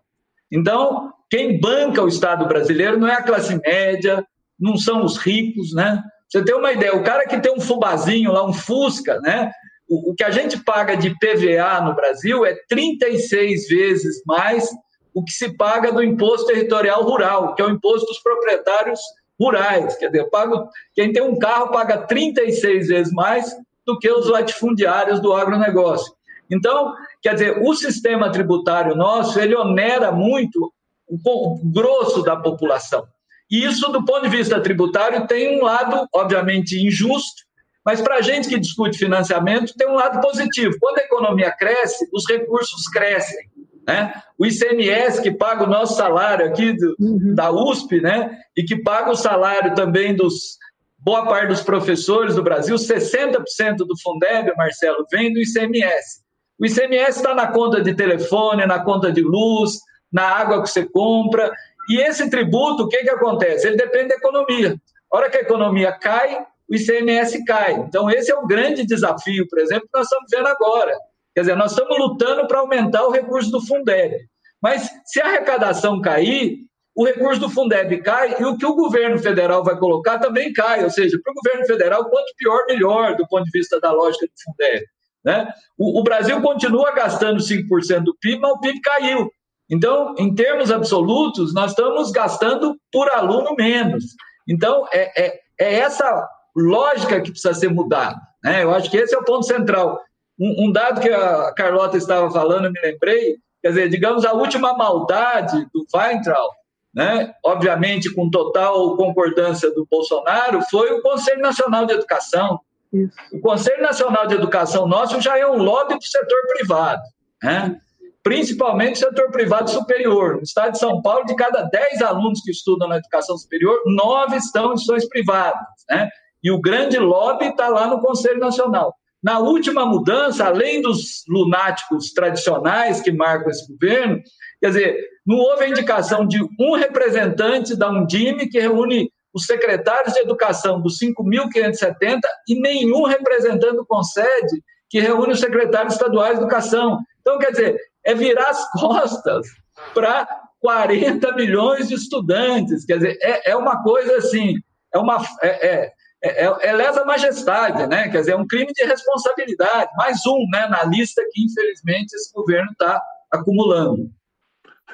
Então, quem banca o Estado brasileiro não é a classe média, não são os ricos, né? Você tem uma ideia, o cara que tem um fubazinho lá, um Fusca, né? O, o que a gente paga de PVA no Brasil é 36 vezes mais o que se paga do imposto territorial rural, que é o imposto dos proprietários rurais. Quer dizer, pago, quem tem um carro paga 36 vezes mais do que os latifundiários do agronegócio. Então, quer dizer, o sistema tributário nosso, ele onera muito o, grosso da população. E isso, do ponto de vista tributário, tem um lado, obviamente, injusto, mas para a gente que discute financiamento, tem um lado positivo. Quando a economia cresce, os recursos crescem. Né? O ICMS, que paga o nosso salário aqui do, uhum. da USP, né? e que paga o salário também dos boa parte dos professores do Brasil, 60% do Fundeb, Marcelo, vem do ICMS. O ICMS está na conta de telefone, na conta de luz, na água que você compra. E esse tributo, o que, que acontece? Ele depende da economia. A hora que a economia cai, o ICMS cai. Então, esse é o grande desafio, por exemplo, que nós estamos vendo agora. Quer dizer, nós estamos lutando para aumentar o recurso do Fundeb. Mas se a arrecadação cair, o recurso do Fundeb cai e o que o governo federal vai colocar também cai. Ou seja, para o governo federal, quanto pior, melhor, do ponto de vista da lógica do Fundeb. Né? O, o Brasil continua gastando 5% do PIB, mas o PIB caiu. Então, em termos absolutos, nós estamos gastando por aluno menos. Então, é, é, é essa lógica que precisa ser mudada. Né? Eu acho que esse é o ponto central. Um, um, dado que a Carlota estava falando, eu me lembrei, quer dizer, digamos, a última maldade do Weintraub, né? obviamente com total concordância do Bolsonaro, foi o Conselho Nacional de Educação. Isso. O Conselho Nacional de Educação nosso já é um lobby do setor privado, né? principalmente o setor privado superior. No estado de São Paulo, de cada 10 alunos que estudam na educação superior, 9 estão em instituições privadas. Né? E o grande lobby está lá no Conselho Nacional. Na última mudança, além dos lunáticos tradicionais que marcam esse governo, quer dizer, não houve a indicação de um representante da Undime que reúne os secretários de educação dos 5.570 e nenhum representante do CONSED que reúne os secretários estaduais de educação. Então, quer dizer, é virar as costas para 40 milhões de estudantes. Quer dizer, é, é uma coisa assim, é uma. É, é, é, é, é lesa majestade, né? Quer dizer, é um crime de responsabilidade, mais um né, na lista que, infelizmente, esse governo está acumulando.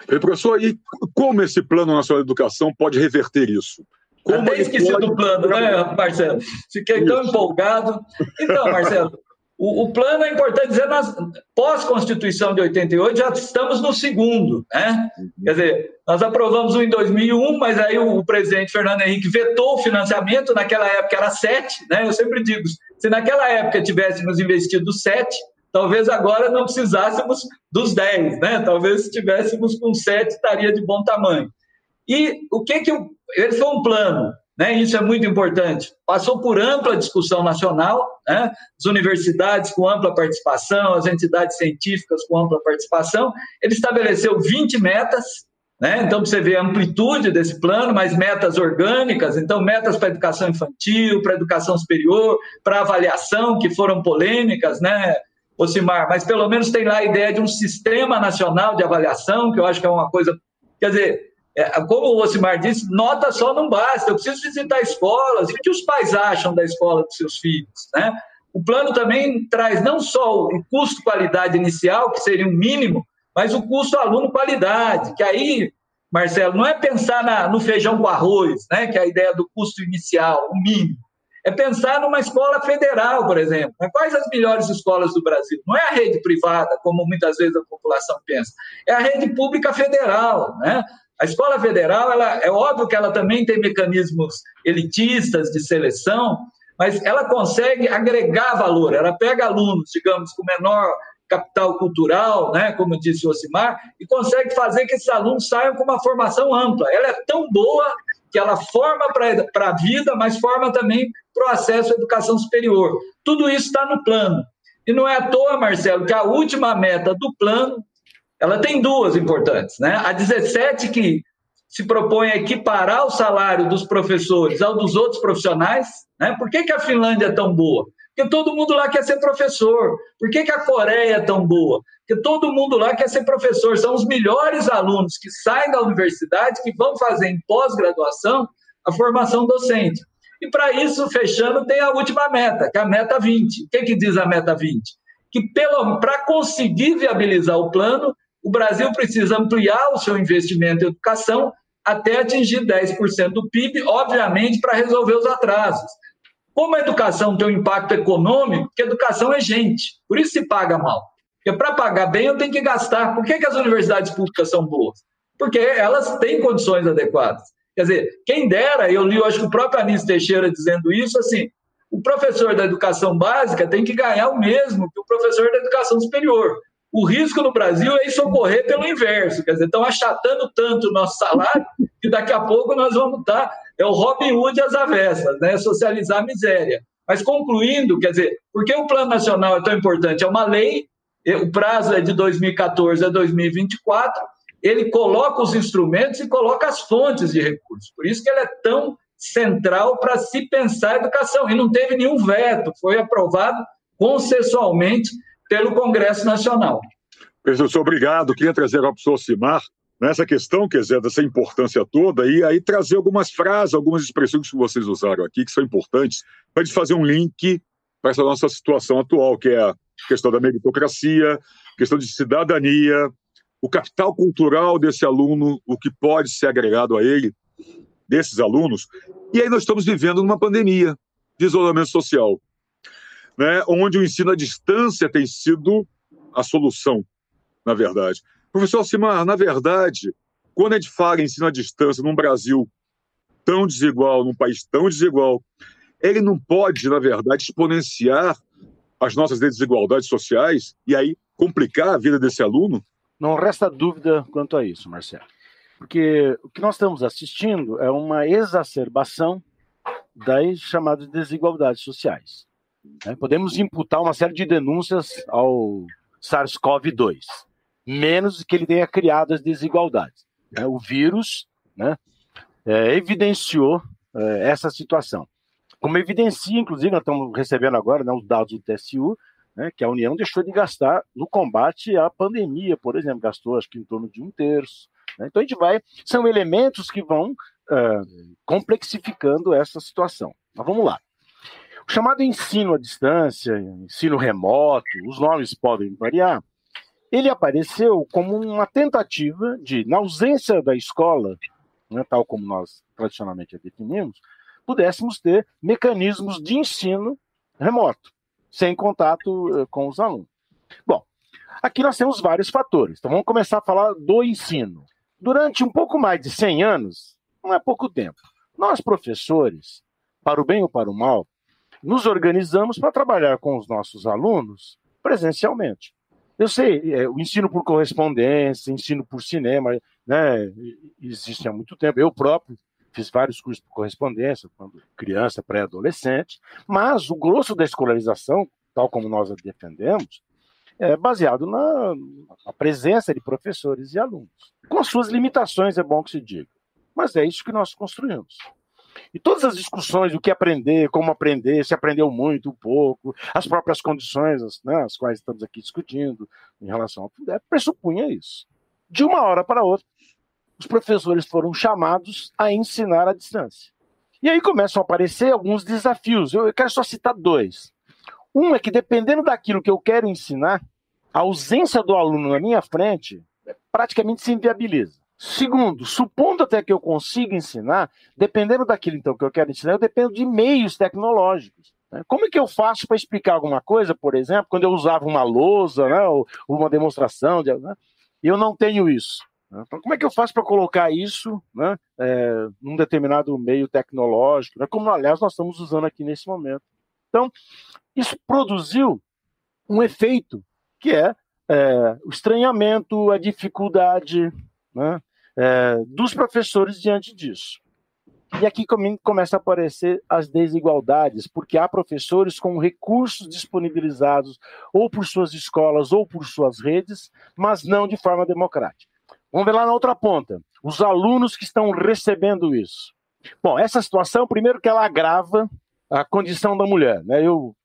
E, professor, e como esse Plano Nacional de Educação pode reverter isso? Como Até esqueci pode... do plano, né, Marcelo? Fiquei isso. tão empolgado. Então, Marcelo, o, o, plano é importante dizer, nós, pós-Constituição de 88, já estamos no segundo, né? Uhum. Quer dizer, nós aprovamos um em 2001, mas aí o, o, presidente Fernando Henrique vetou o financiamento, naquela época era sete, né? Eu sempre digo, se naquela época tivéssemos investido sete, talvez agora não precisássemos dos dez, né? Talvez se tivéssemos com sete, estaria de bom tamanho. E o que que... Ele foi um plano né? Isso é muito importante. Passou por ampla discussão nacional, né? As universidades com ampla participação, as entidades científicas com ampla participação. Ele estabeleceu 20 metas, né? Então, você vê a amplitude desse plano, mas metas orgânicas, então, metas para educação infantil, para educação superior, para avaliação, que foram polêmicas, né? Ocimar, mas pelo menos tem lá a ideia de um sistema nacional de avaliação, que eu acho que é uma coisa. Quer dizer, como o Ocimar disse, nota só não basta, eu preciso visitar escolas. E o que os pais acham da escola dos seus filhos? Né? O plano também traz não só o custo-qualidade inicial, que seria um mínimo, mas o custo aluno-qualidade, que aí, Marcelo, não é pensar na, no feijão com arroz, né? que é a ideia do custo inicial, o mínimo é pensar numa escola federal, por exemplo. Quais as melhores escolas do Brasil? Não é a rede privada, como muitas vezes a população pensa, é a rede pública federal. Né? A escola federal, ela, é óbvio que ela também tem mecanismos elitistas de seleção, mas ela consegue agregar valor. Ela pega alunos, digamos, com menor capital cultural, né, como disse o Osimar, e consegue fazer que esses alunos saiam com uma formação ampla. Ela é tão boa que ela forma para a vida, mas forma também para o acesso à educação superior. Tudo isso está no plano. E não é à toa, Marcelo, que a última meta do plano, ela tem duas importantes. Né? A 17, que se propõe a equiparar o salário dos professores ao dos outros profissionais. Né? Por que, que a Finlândia é tão boa? Porque todo mundo lá quer ser professor. Por que, que a Coreia é tão boa? Porque todo mundo lá quer ser professor. São os melhores alunos que saem da universidade que vão fazer em pós-graduação a formação docente. E para isso, fechando, tem a última meta, que é a meta 20. O que, que diz a meta 20? Que para conseguir viabilizar o plano, o Brasil precisa ampliar o seu investimento em educação até atingir 10% do PIB, obviamente, para resolver os atrasos. Como a educação tem um impacto econômico, porque educação é gente, por isso se paga mal. Porque para pagar bem eu tenho que gastar. Por que, que as universidades públicas são boas? Porque elas têm condições adequadas. Quer dizer, quem dera, eu li, eu acho que o próprio Anísio Teixeira dizendo isso, assim, o professor da educação básica tem que ganhar o mesmo que o professor da educação superior. O risco no Brasil é isso ocorrer pelo inverso, quer dizer, estão achatando tanto o nosso salário que daqui a pouco nós vamos estar, é o Robin Hood às avessas, né? socializar a miséria. Mas concluindo, quer dizer, por que o Plano Nacional é tão importante? É uma lei o prazo é de 2014 a 2024, ele coloca os instrumentos e coloca as fontes de recursos. Por isso que ele é tão central para se pensar a educação. E não teve nenhum veto, foi aprovado consensualmente pelo Congresso Nacional. Professor, obrigado. Queria trazer ao professor Simar nessa questão, quer dizer, dessa importância toda, e aí trazer algumas frases, algumas expressões que vocês usaram aqui, que são importantes, para a gente fazer um link para essa nossa situação atual, que é a questão da meritocracia, questão de cidadania, o capital cultural desse aluno, o que pode ser agregado a ele, desses alunos. E aí nós estamos vivendo numa pandemia de isolamento social, né, onde o ensino à distância tem sido a solução, na verdade. Professor Simar, na verdade, quando a gente fala em ensino à distância num Brasil tão desigual, num país tão desigual, ele não pode, na verdade, exponenciar as nossas desigualdades sociais e aí complicar a vida desse aluno? Não resta dúvida quanto a isso, Marcelo. Porque o que nós estamos assistindo é uma exacerbação das chamadas desigualdades sociais. Né? Podemos imputar uma série de denúncias ao SARS-CoV-2, menos que ele tenha criado as desigualdades. Né? O vírus né, é, evidenciou é, essa situação. Como evidencia, inclusive, nós estamos recebendo agora né, os dados do TSU, né, que a União deixou de gastar no combate à pandemia, por exemplo, gastou acho que em torno de um terço. Né? Então a gente vai, são elementos que vão uh, complexificando essa situação. Mas vamos lá. O chamado ensino à distância, ensino remoto, os nomes podem variar, ele apareceu como uma tentativa de, na ausência da escola, né, tal como nós tradicionalmente a definimos, pudéssemos ter mecanismos de ensino remoto, sem contato eh, com os alunos. Bom, aqui nós temos vários fatores. Então vamos começar a falar do ensino. Durante um pouco mais de 100 anos, não é pouco tempo, nós professores, para o bem ou para o mal, nos organizamos para trabalhar com os nossos alunos presencialmente. Eu sei, é, o ensino por correspondência, ensino por cinema, né, existe há muito tempo. Eu próprio fiz vários cursos de correspondência, quando criança, pré-adolescente, mas o grosso da escolarização, tal como nós a defendemos, é baseado na, na presença de professores e alunos. Com as suas limitações, é bom que se diga. Mas é isso que nós construímos. E todas as discussões do que aprender, como aprender, se aprendeu muito, pouco, as próprias condições as, né, as quais estamos aqui discutindo em relação ao FUNDEP, pressupunha isso. De uma hora para outra, os professores foram chamados a ensinar à distância. E aí começam a aparecer alguns desafios. Eu quero só citar dois. Um é que, dependendo daquilo que eu quero ensinar, a ausência do aluno na minha frente praticamente se inviabiliza. Segundo, supondo até que eu consiga ensinar, dependendo daquilo então que eu quero ensinar, eu dependo de meios tecnológicos. Né? Como é que eu faço para explicar alguma coisa, por exemplo, quando eu usava uma lousa, né, ou uma demonstração, de, né? eu não tenho isso. Né? Então, como é que eu faço para colocar isso né, é, num determinado meio tecnológico, né, como, aliás, nós estamos usando aqui nesse momento? Então, isso produziu um efeito que é, é o estranhamento, a dificuldade né, é, dos professores diante disso. E aqui começa a aparecer as desigualdades, porque há professores com recursos disponibilizados ou por suas escolas ou por suas redes, mas não de forma democrática. Vamos ver lá na outra ponta, os alunos que estão recebendo isso. Bom, essa situação, primeiro que ela agrava a condição da mulher. Né? Eu,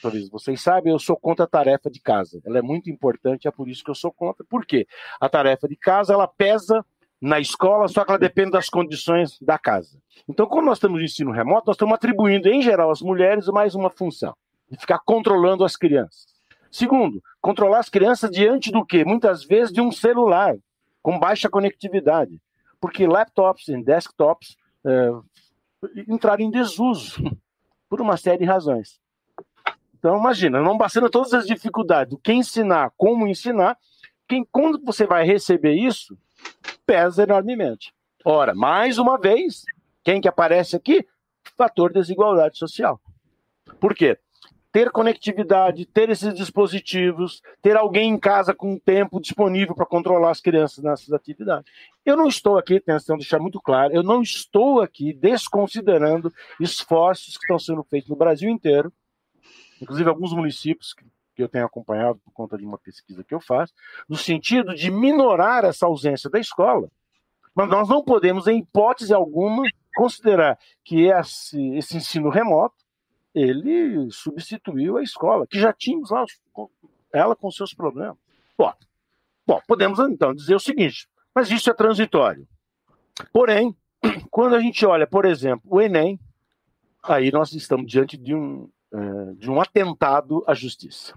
talvez vocês sabem, eu sou contra a tarefa de casa. Ela é muito importante, é por isso que eu sou contra. Por quê? A tarefa de casa, ela pesa na escola, só que ela depende das condições da casa. Então, quando nós no ensino remoto, nós estamos atribuindo, em geral, às mulheres mais uma função, de ficar controlando as crianças. Segundo, controlar as crianças diante do quê? Muitas vezes de um celular, com baixa conectividade. Porque laptops e desktops é, entraram em desuso por uma série de razões. Então, imagina, não bastando todas as dificuldades do que ensinar, como ensinar, quem, quando você vai receber isso, pesa enormemente. Ora, mais uma vez, quem que aparece aqui? Fator desigualdade social. Por quê? Ter conectividade, ter esses dispositivos, ter alguém em casa com tempo disponível para controlar as crianças nessas atividades. Eu não estou aqui, tentando deixar muito claro, eu não estou aqui desconsiderando esforços que estão sendo feitos no Brasil inteiro, inclusive alguns municípios que eu tenho acompanhado por conta de uma pesquisa que eu faço, no sentido de minorar essa ausência da escola. Mas nós não podemos, em hipótese alguma, considerar que esse, esse ensino remoto ele substituiu a escola, que já tínhamos lá ela com seus problemas. Bom, bom, podemos então dizer o seguinte, mas isso é transitório. Porém, quando a gente olha, por exemplo, o Enem, aí nós estamos diante de um, de um atentado à justiça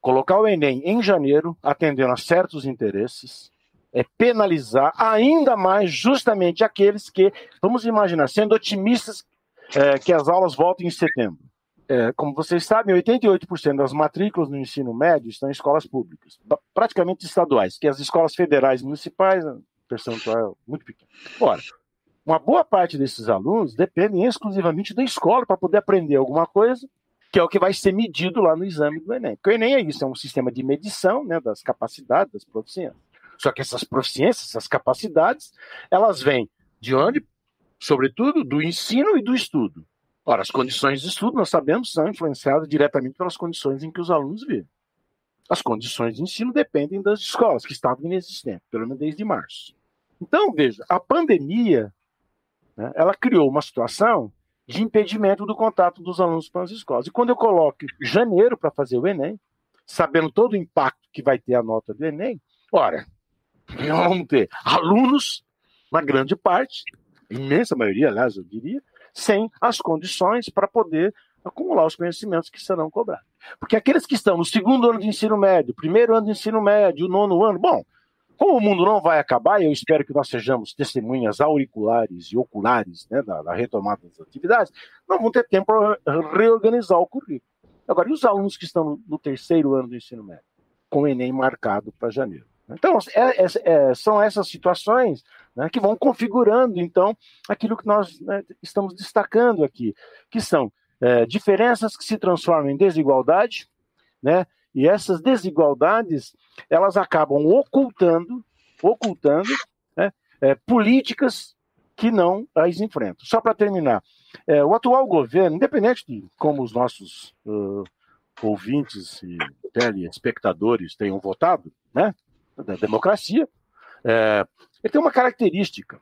colocar o Enem em janeiro, atendendo a certos interesses, é penalizar ainda mais justamente aqueles que, vamos imaginar, sendo otimistas, é, que as aulas voltem em setembro. É, como vocês sabem, 88% das matrículas no ensino médio estão em escolas públicas, praticamente estaduais, que as escolas federais municipais, percentual muito pequeno. Ora, uma boa parte desses alunos dependem exclusivamente da escola para poder aprender alguma coisa que é o que vai ser medido lá no exame do Enem. Porque o Enem é isso, é um sistema de medição né, das capacidades, das proficiências. Só que essas proficiências, essas capacidades, elas vêm de onde? Sobretudo do ensino e do estudo. Ora, as condições de estudo, nós sabemos, são influenciadas diretamente pelas condições em que os alunos vivem. As condições de ensino dependem das escolas, que estavam inexistentes, pelo menos desde março. Então, veja, a pandemia, né, ela criou uma situação de impedimento do contato dos alunos com as escolas. E quando eu coloco janeiro para fazer o Enem, sabendo todo o impacto que vai ter a nota do Enem, ora, vamos ter alunos, na grande parte, imensa maioria, aliás, eu diria, sem as condições para poder acumular os conhecimentos que serão cobrados. Porque aqueles que estão no segundo ano de ensino médio, primeiro ano de ensino médio, nono ano, bom, como o mundo não vai acabar, eu espero que nós sejamos testemunhas auriculares e oculares né, da, da, retomada das atividades, não vão ter tempo para reorganizar o currículo. Agora, e os alunos que estão no terceiro ano do ensino médio, com o Enem marcado para janeiro? Então, é, é, é, são essas situações né, que vão configurando, então, aquilo que nós né, estamos destacando aqui, que são é, diferenças que se transformam em desigualdade, né, e essas desigualdades, elas acabam ocultando, ocultando né, é, políticas que não as enfrentam. Só para terminar, é, o atual governo, independente de como os nossos uh, ouvintes e telespectadores tenham votado, né, da democracia, é, ele tem uma característica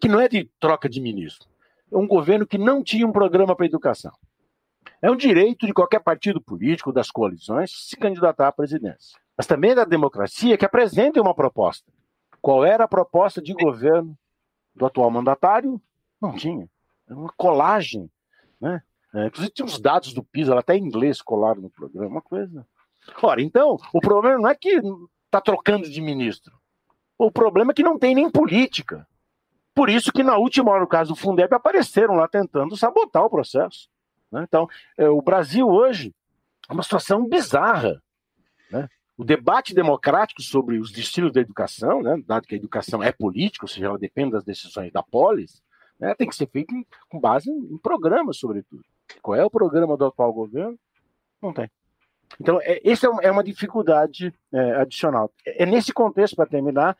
que não é de troca de ministro. É um governo que não tinha um programa para educação. É um direito de qualquer partido político das coalições se candidatar à presidência. Mas também é da democracia que apresente uma proposta. Qual era a proposta de governo do atual mandatário? Não tinha. Era uma colagem. Né? É, inclusive tinha os dados do PISA, até em inglês colaram no programa, uma coisa. Ora, então, o problema não é que está trocando de ministro. O problema é que não tem nem política. Por isso que na última hora, no caso do Fundeb, apareceram lá tentando sabotar o processo. Né? Então, é, o Brasil hoje é uma situação bizarra. Né? O debate democrático sobre os destinos da educação, né, dado que a educação é política, ou seja, ela depende das decisões da polis, né, tem que ser feito em, com base em, em programas, sobretudo. Qual é o programa do atual governo? Não tem. Então, é, essa é, é uma dificuldade é, adicional. É, é nesse contexto, para terminar,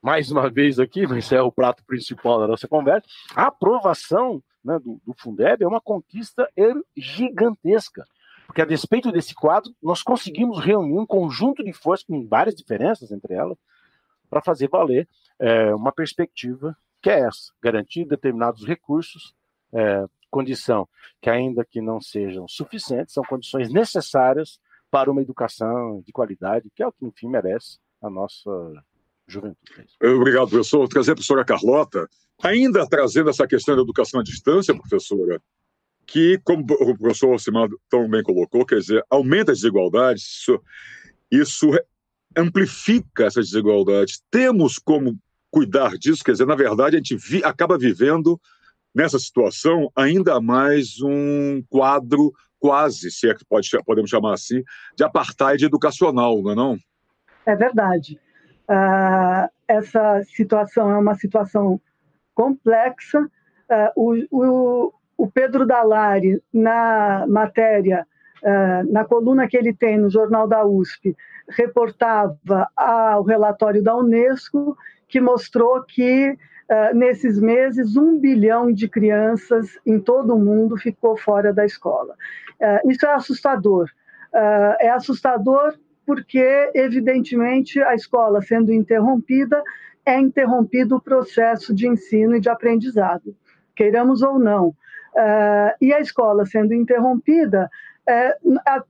mais uma vez aqui, mas é o prato principal da nossa conversa, a aprovação né, do, do Fundeb é uma conquista gigantesca. Porque, a despeito desse quadro, nós conseguimos reunir um conjunto de forças, com várias diferenças entre elas, para fazer valer é, uma perspectiva que é essa: garantir determinados recursos, é, condição que, ainda que não sejam suficientes, são condições necessárias para uma educação de qualidade, que é o que, enfim, merece a nossa juventude. Obrigado, professor. Vou trazer a professora Carlota. Ainda trazendo essa questão da educação à distância, professora, que, como o professor Alcimar tão bem colocou, quer dizer, aumenta as desigualdades, isso, isso amplifica essas desigualdades. Temos como cuidar disso, quer dizer, na verdade, a gente vi, acaba vivendo nessa situação ainda mais um quadro quase, se é que pode, podemos chamar assim, de apartheid educacional, não é não? É verdade. Uh, essa situação é uma situação complexa. Uh, o, o, o, Pedro Dalari, na matéria, uh, na coluna que ele tem no Jornal da USP, reportava ao relatório da Unesco, que mostrou que nesses meses, um bilhão de crianças em todo o mundo ficou fora da escola. Isso é assustador. É assustador porque, evidentemente, a escola sendo interrompida, é interrompido o processo de ensino e de aprendizado, queiramos ou não. Uh, e a escola sendo interrompida, é,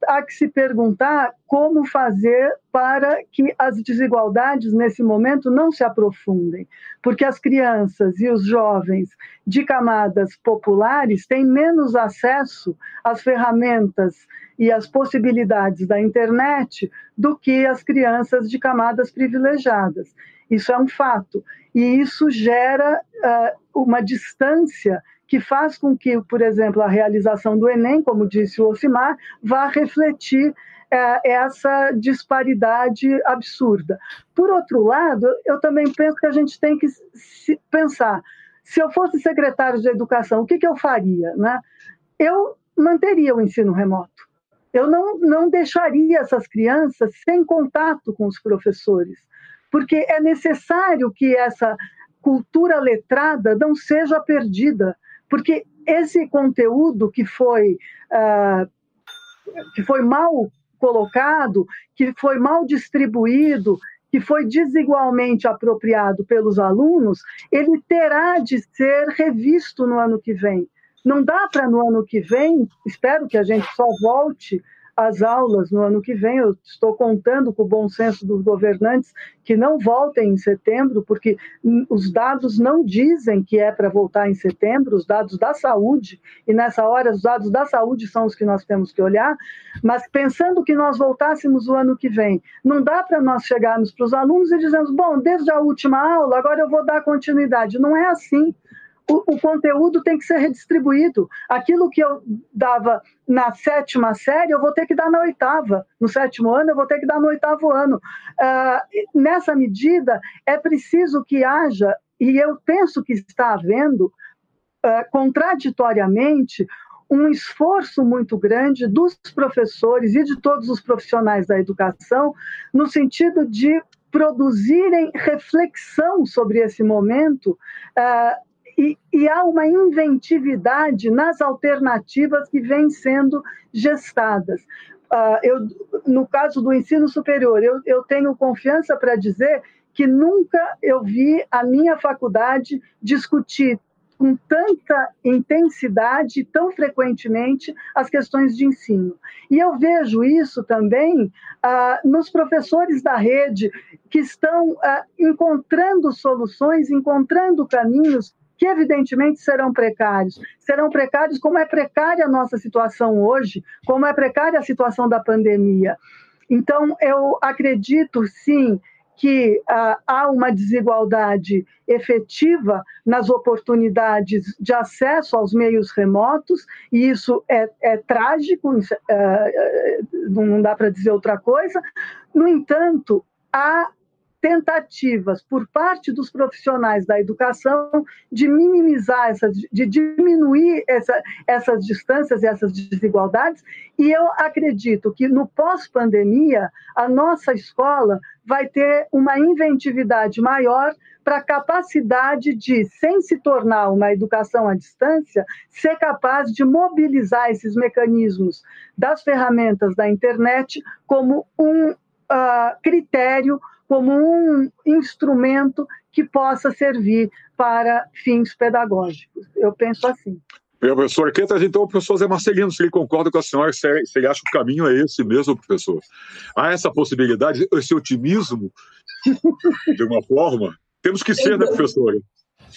há, que se perguntar como fazer para que as desigualdades nesse momento não se aprofundem, porque as crianças e os jovens de camadas populares têm menos acesso às ferramentas e às possibilidades da internet do que as crianças de camadas privilegiadas. Isso é um fato. E isso gera uh, uma distância que faz com que, por exemplo, a realização do Enem, como disse o Ocimar, vá refletir uh, essa disparidade absurda. Por outro lado, eu também penso que a gente tem que pensar: se eu fosse secretário de Educação, o que, que eu faria? Né? Eu manteria o ensino remoto eu não, não deixaria essas crianças sem contato com os professores, porque é necessário que essa cultura letrada não seja perdida, porque esse conteúdo que foi, uh, que foi mal colocado, que foi mal distribuído, que foi desigualmente apropriado pelos alunos, ele terá de ser revisto no ano que vem. Não dá para no ano que vem, espero que a gente só volte às aulas no ano que vem. Eu estou contando com o bom senso dos governantes que não voltem em setembro, porque os dados não dizem que é para voltar em setembro, os dados da saúde, e nessa hora os dados da saúde são os que nós temos que olhar, mas pensando que nós voltássemos o ano que vem, não dá para nós chegarmos para os alunos e dizermos, bom, desde a última aula, agora eu vou dar continuidade. Não é assim o, o, conteúdo tem que ser redistribuído. Aquilo que eu dava na sétima série, eu vou ter que dar na oitava. No sétimo ano, eu vou ter que dar no oitavo ano. Uh, nessa medida, é preciso que haja, e eu penso que está havendo, uh, contraditoriamente, um esforço muito grande dos professores e de todos os profissionais da educação, no sentido de produzirem reflexão sobre esse momento uh, e, e, há uma inventividade nas alternativas que vêm sendo gestadas. Uh, eu, no caso do ensino superior, eu, eu tenho confiança para dizer que nunca eu vi a minha faculdade discutir com tanta intensidade, tão frequentemente, as questões de ensino. E eu vejo isso também ah, nos professores da rede que estão ah, encontrando soluções, encontrando caminhos que evidentemente serão precários. Serão precários como é precária a nossa situação hoje, como é precária a situação da pandemia. Então, eu acredito, sim, que ah, há uma desigualdade efetiva nas oportunidades de acesso aos meios remotos, e isso é, é trágico, é, não dá para dizer outra coisa. No entanto, há tentativas por parte dos profissionais da educação de minimizar essas, de diminuir essa, essas distâncias e essas desigualdades. E eu acredito que no pós-pandemia a nossa escola vai ter uma inventividade maior para a capacidade de, sem se tornar uma educação à distância, ser capaz de mobilizar esses mecanismos das ferramentas da internet como um uh, critério como um instrumento que possa servir para fins pedagógicos. Eu penso assim. Professor, trazer então o professor Zé Marcelino, se ele concorda com a senhora, se ele acha que o caminho é esse mesmo, professor. Há essa possibilidade, esse otimismo, de uma forma? Temos que ser, né, professora?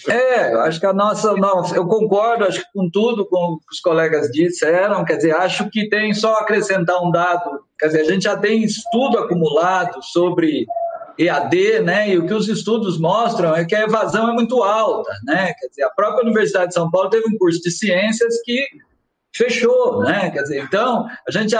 É, acho que a nossa. Não, eu concordo acho que com tudo com os colegas disseram, quer dizer, acho que tem só acrescentar um dado, quer dizer, a gente já tem estudo acumulado sobre EAD, né? E o que os estudos mostram é que a evasão é muito alta, né? Quer dizer, a própria Universidade de São Paulo teve um curso de ciências que fechou, né? Quer dizer, então, a gente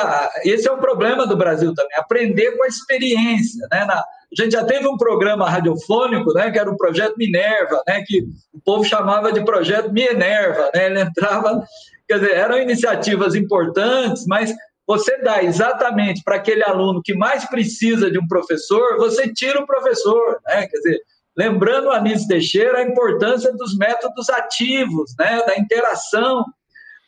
esse é o problema do Brasil também, aprender com a experiência, né? Na, a gente já teve um programa radiofônico, né, que era o projeto Minerva, né, que o povo chamava de projeto Minerva, né? Ele entrava, quer dizer, eram iniciativas importantes, mas você dá exatamente para aquele aluno que mais precisa de um professor, você tira o professor, né? Quer dizer, lembrando a Anísio Teixeira a importância dos métodos ativos, né? Da interação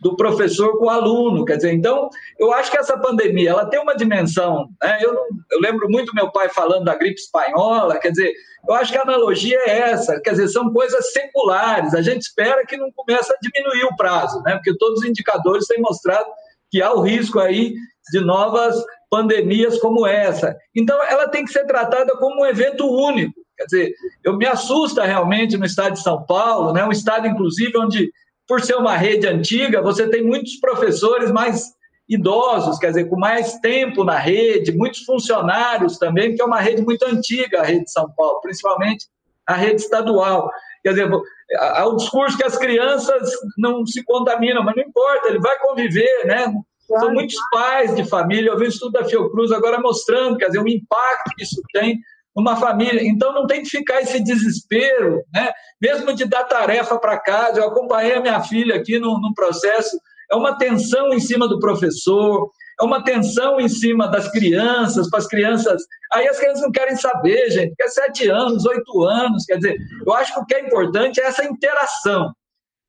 do professor com o aluno, quer dizer, então, eu acho que essa pandemia, ela tem uma dimensão, né? eu, eu lembro muito meu pai falando da gripe espanhola, quer dizer, eu acho que a analogia é essa, quer dizer, são coisas seculares, a gente espera que não comece a diminuir o prazo, né? porque todos os indicadores têm mostrado que há o risco aí de novas pandemias como essa. Então, ela tem que ser tratada como um evento único. Quer dizer, eu me assusta realmente no estado de São Paulo, né? um estado, inclusive, onde, por ser uma rede antiga, você tem muitos professores mais idosos, quer dizer, com mais tempo na rede, muitos funcionários também, porque é uma rede muito antiga, a rede de São Paulo, principalmente a rede estadual. Quer dizer, há o discurso que as crianças não se contaminam, mas não importa, ele vai conviver, né? São muitos pais de família, eu vi um estudo da Fiocruz agora mostrando, quer dizer, o impacto que isso tem numa família. Então não tem que ficar esse desespero, né? Mesmo de dar tarefa para casa, eu acompanhei a minha filha aqui no, no processo, é uma tensão em cima do professor, é uma tensão em cima das crianças, para as crianças. Aí as crianças não querem saber, gente, quer sete anos, oito anos, quer dizer, eu acho que o que é importante é essa interação,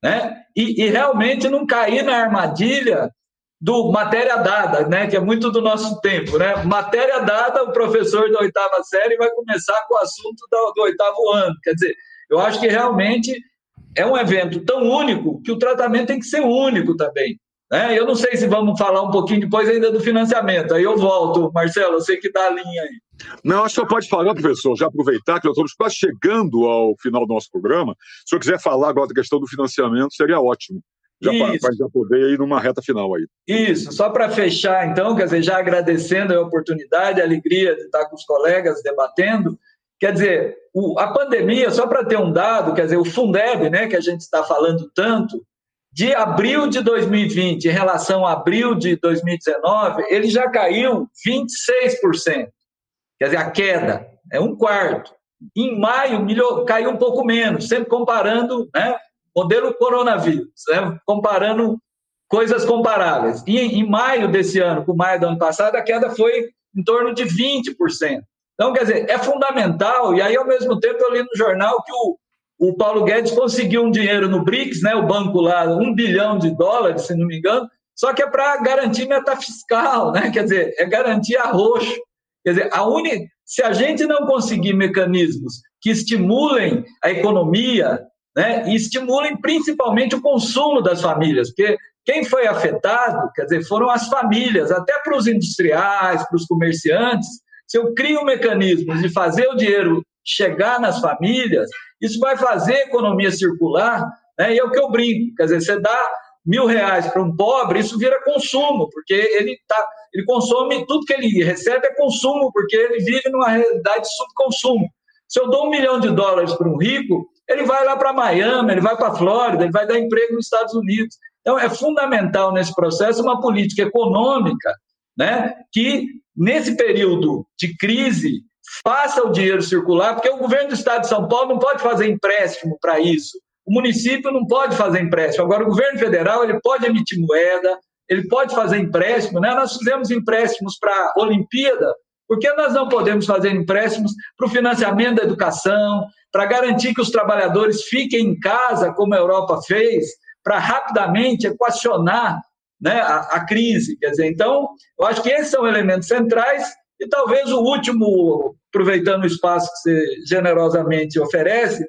né? E, e realmente não cair na armadilha do matéria dada, né? Que é muito do nosso tempo, né? Matéria dada, o professor da oitava série vai começar com o assunto do, do oitavo ano. Quer dizer, eu acho que realmente é um evento tão único que o tratamento tem que ser único também. Né? Eu não sei se vamos falar um pouquinho depois ainda do financiamento. Aí eu volto, Marcelo, eu sei que dá a linha aí. Não, acho que você pode falar, professor, já aproveitar que nós estamos quase chegando ao final do nosso programa. Se eu quiser falar agora da questão do financiamento, seria ótimo. Já para já poder ir numa reta final aí. Isso, só para fechar, então, quer dizer, já agradecendo a oportunidade, a alegria de estar com os colegas debatendo. Quer dizer, o, a pandemia, só para ter um dado, quer dizer, o Fundeb, né, que a gente está falando tanto, de abril de 2020 em relação a abril de 2019, ele já caiu 26%. Quer dizer, a queda é um quarto. Em maio, melhor, caiu um pouco menos, sempre comparando né, modelo coronavírus, né, comparando coisas comparáveis. E em maio desse ano, com maio do ano passado, a queda foi em torno de 20%. Então, quer dizer, é fundamental, e aí, ao mesmo tempo, eu li no jornal que o, o Paulo Guedes conseguiu um dinheiro no BRICS, né, o banco lá, um bilhão de dólares, se não me engano, só que é para garantir meta fiscal, né? quer dizer, é garantir arroxo. Quer dizer, a única, se a gente não conseguir mecanismos que estimulem a economia né, e estimulem principalmente o consumo das famílias, porque quem foi afetado, quer dizer, foram as famílias, até para os industriais, para os comerciantes. Se eu crio mecanismos de fazer o dinheiro chegar nas famílias, isso vai fazer a economia circular, né? e é o que eu brinco, quer dizer, você dá mil reais para um pobre, isso vira consumo, porque ele, tá, ele consome, tudo que ele recebe é consumo, porque ele vive numa realidade de subconsumo. Se eu dou um milhão de dólares para um rico, ele vai lá para Miami, ele vai para a Flórida, ele vai dar emprego nos Estados Unidos. Então, é fundamental nesse processo uma política econômica né, que, nesse período de crise, faça o dinheiro circular, porque o governo do Estado de São Paulo não pode fazer empréstimo para isso. O município não pode fazer empréstimo. Agora, o governo federal ele pode emitir moeda, ele pode fazer empréstimo. Né? Nós fizemos empréstimos para a Olimpíada, por que nós não podemos fazer empréstimos para o financiamento da educação, para garantir que os trabalhadores fiquem em casa, como a Europa fez, para rapidamente equacionar né, a, a, crise? Quer dizer, então, eu acho que esses são elementos centrais e talvez o último, aproveitando o espaço que você generosamente oferece,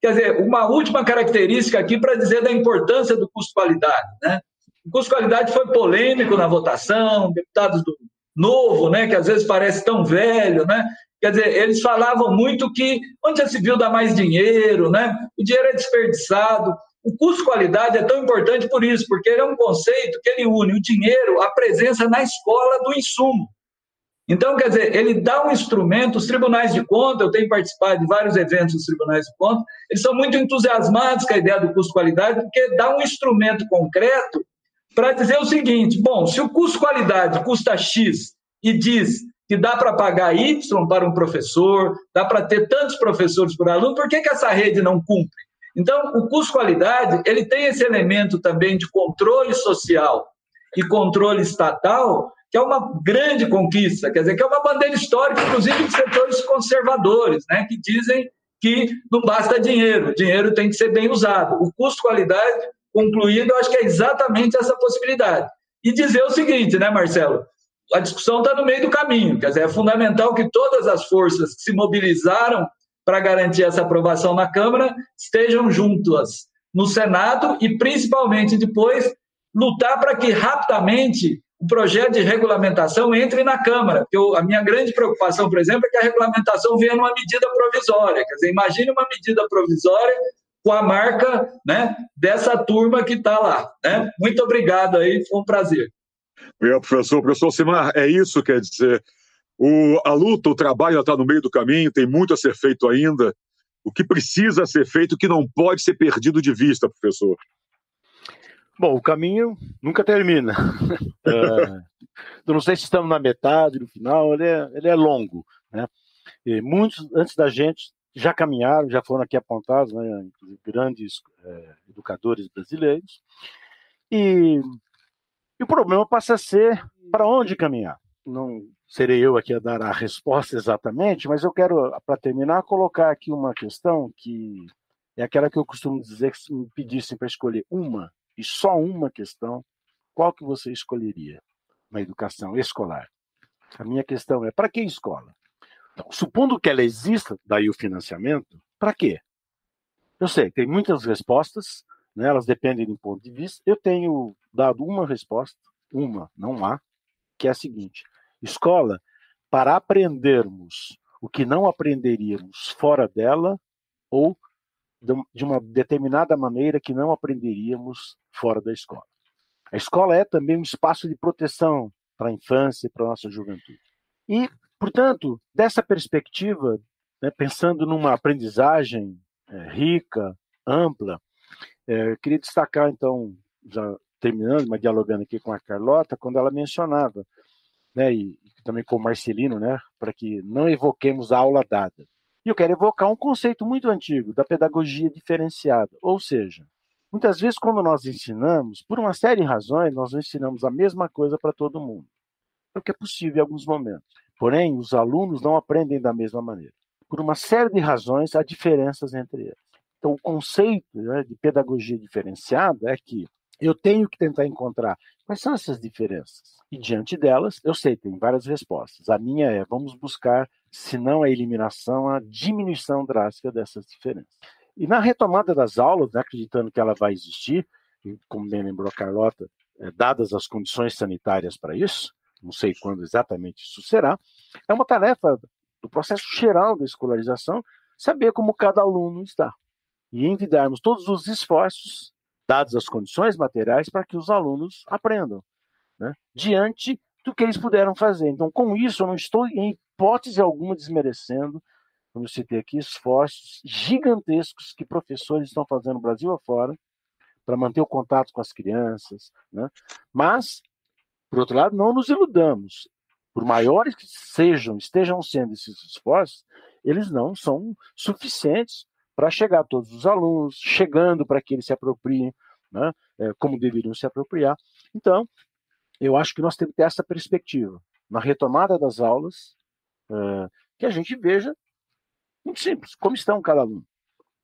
quer dizer, uma última característica aqui para dizer da importância do custo-qualidade. Né? O custo-qualidade foi polêmico na votação, deputados do Novo, né, que às vezes parece tão velho, né? Quer dizer, eles falavam muito que onde já se viu dar mais dinheiro, né? O dinheiro é desperdiçado. O custo-qualidade é tão importante por isso, porque ele é um conceito que ele une o dinheiro à presença na escola do insumo. Então, quer dizer, ele dá um instrumento, os tribunais de conta, eu tenho participado de vários eventos dos tribunais de conta, eles são muito entusiasmados com a ideia do custo-qualidade, porque dá um instrumento concreto para dizer o seguinte: bom, se o custo-qualidade custa X e diz que dá para pagar Y para um professor, dá para ter tantos professores por aluno, por que, que essa rede não cumpre? Então, o custo-qualidade ele tem esse elemento também de controle social e controle estatal que é uma grande conquista, quer dizer, que é uma bandeira histórica, inclusive de setores conservadores, né, que dizem que não basta dinheiro, dinheiro tem que ser bem usado. O custo-qualidade concluído, eu acho que é exatamente essa possibilidade. E dizer o seguinte, né, Marcelo? A discussão está no meio do caminho, quer dizer, é fundamental que todas as forças que se mobilizaram para garantir essa aprovação na Câmara estejam juntas no Senado e, principalmente depois, lutar para que rapidamente o projeto de regulamentação entre na Câmara. Eu, a minha grande preocupação, por exemplo, é que a regulamentação venha numa medida provisória. Quer dizer, imagine uma medida provisória com a marca né, dessa turma que está lá. Né? Muito obrigado aí, foi um prazer. Obrigado, professor. Professor Simar, é isso, quer dizer, o, a luta, o trabalho está no meio do caminho, tem muito a ser feito ainda. O que precisa ser feito, que não pode ser perdido de vista, professor? Bom, o caminho nunca termina. é, eu não sei se estamos na metade, no final, ele é, ele é longo. Né? E muitos antes da gente já caminharam, já foram aqui apontados, né, grandes é, educadores brasileiros. E, e, o problema passa a ser para onde caminhar. Não serei eu aqui a dar a resposta exatamente, mas eu quero, para terminar, colocar aqui uma questão que é aquela que eu costumo dizer que se me pedissem para escolher uma e só uma questão, qual que você escolheria na educação escolar? A minha questão é: para que escola? Então, supondo que ela exista, daí o financiamento, para quê? Eu sei, tem muitas respostas, né, elas dependem do ponto de vista. Eu tenho dado uma resposta, uma, não há, que é a seguinte: escola para aprendermos o que não aprenderíamos fora dela ou de uma determinada maneira que não aprenderíamos fora da escola. A escola é também um espaço de proteção para a infância e para a nossa juventude. E, portanto, dessa perspectiva, né, pensando numa aprendizagem é, rica, ampla, é, queria destacar, então, já terminando, mas dialogando aqui com a Carlota, quando ela mencionava, né, e, também com o Marcelino, né, para que não evoquemos a aula dada. E eu quero evocar um conceito muito antigo da pedagogia diferenciada, ou seja, muitas vezes quando nós ensinamos, por uma série de razões, nós ensinamos a mesma coisa para todo mundo. É o que é possível em alguns momentos. Porém, os alunos não aprendem da mesma maneira. Por uma série de razões, há diferenças entre eles. Então, o conceito né, de pedagogia diferenciada é que eu tenho que tentar encontrar quais são essas diferenças. E diante delas, eu sei, tem várias respostas. A minha é: vamos buscar, se não a eliminação, a diminuição drástica dessas diferenças. E na retomada das aulas, né, acreditando que ela vai existir, como bem lembrou a Carlota, é, dadas as condições sanitárias para isso, não sei quando exatamente isso será, é uma tarefa do processo geral da escolarização saber como cada aluno está e envidarmos todos os esforços, dadas as condições materiais, para que os alunos aprendam, né? diante do que eles puderam fazer. Então, com isso, eu não estou, hipótese alguma, desmerecendo, como eu citei aqui, esforços gigantescos que professores estão fazendo no Brasil afora para manter o contato com as crianças. Né? Mas, por outro lado, não nos iludamos. Por maiores que sejam, estejam sendo esses esforços, eles não são suficientes para chegar a todos os alunos, chegando para que eles se apropriem, né, é, como deveriam se apropriar. Então, eu acho que nós temos que ter essa perspectiva. Na retomada das aulas, que a gente veja, muito simples, como estão cada aluno.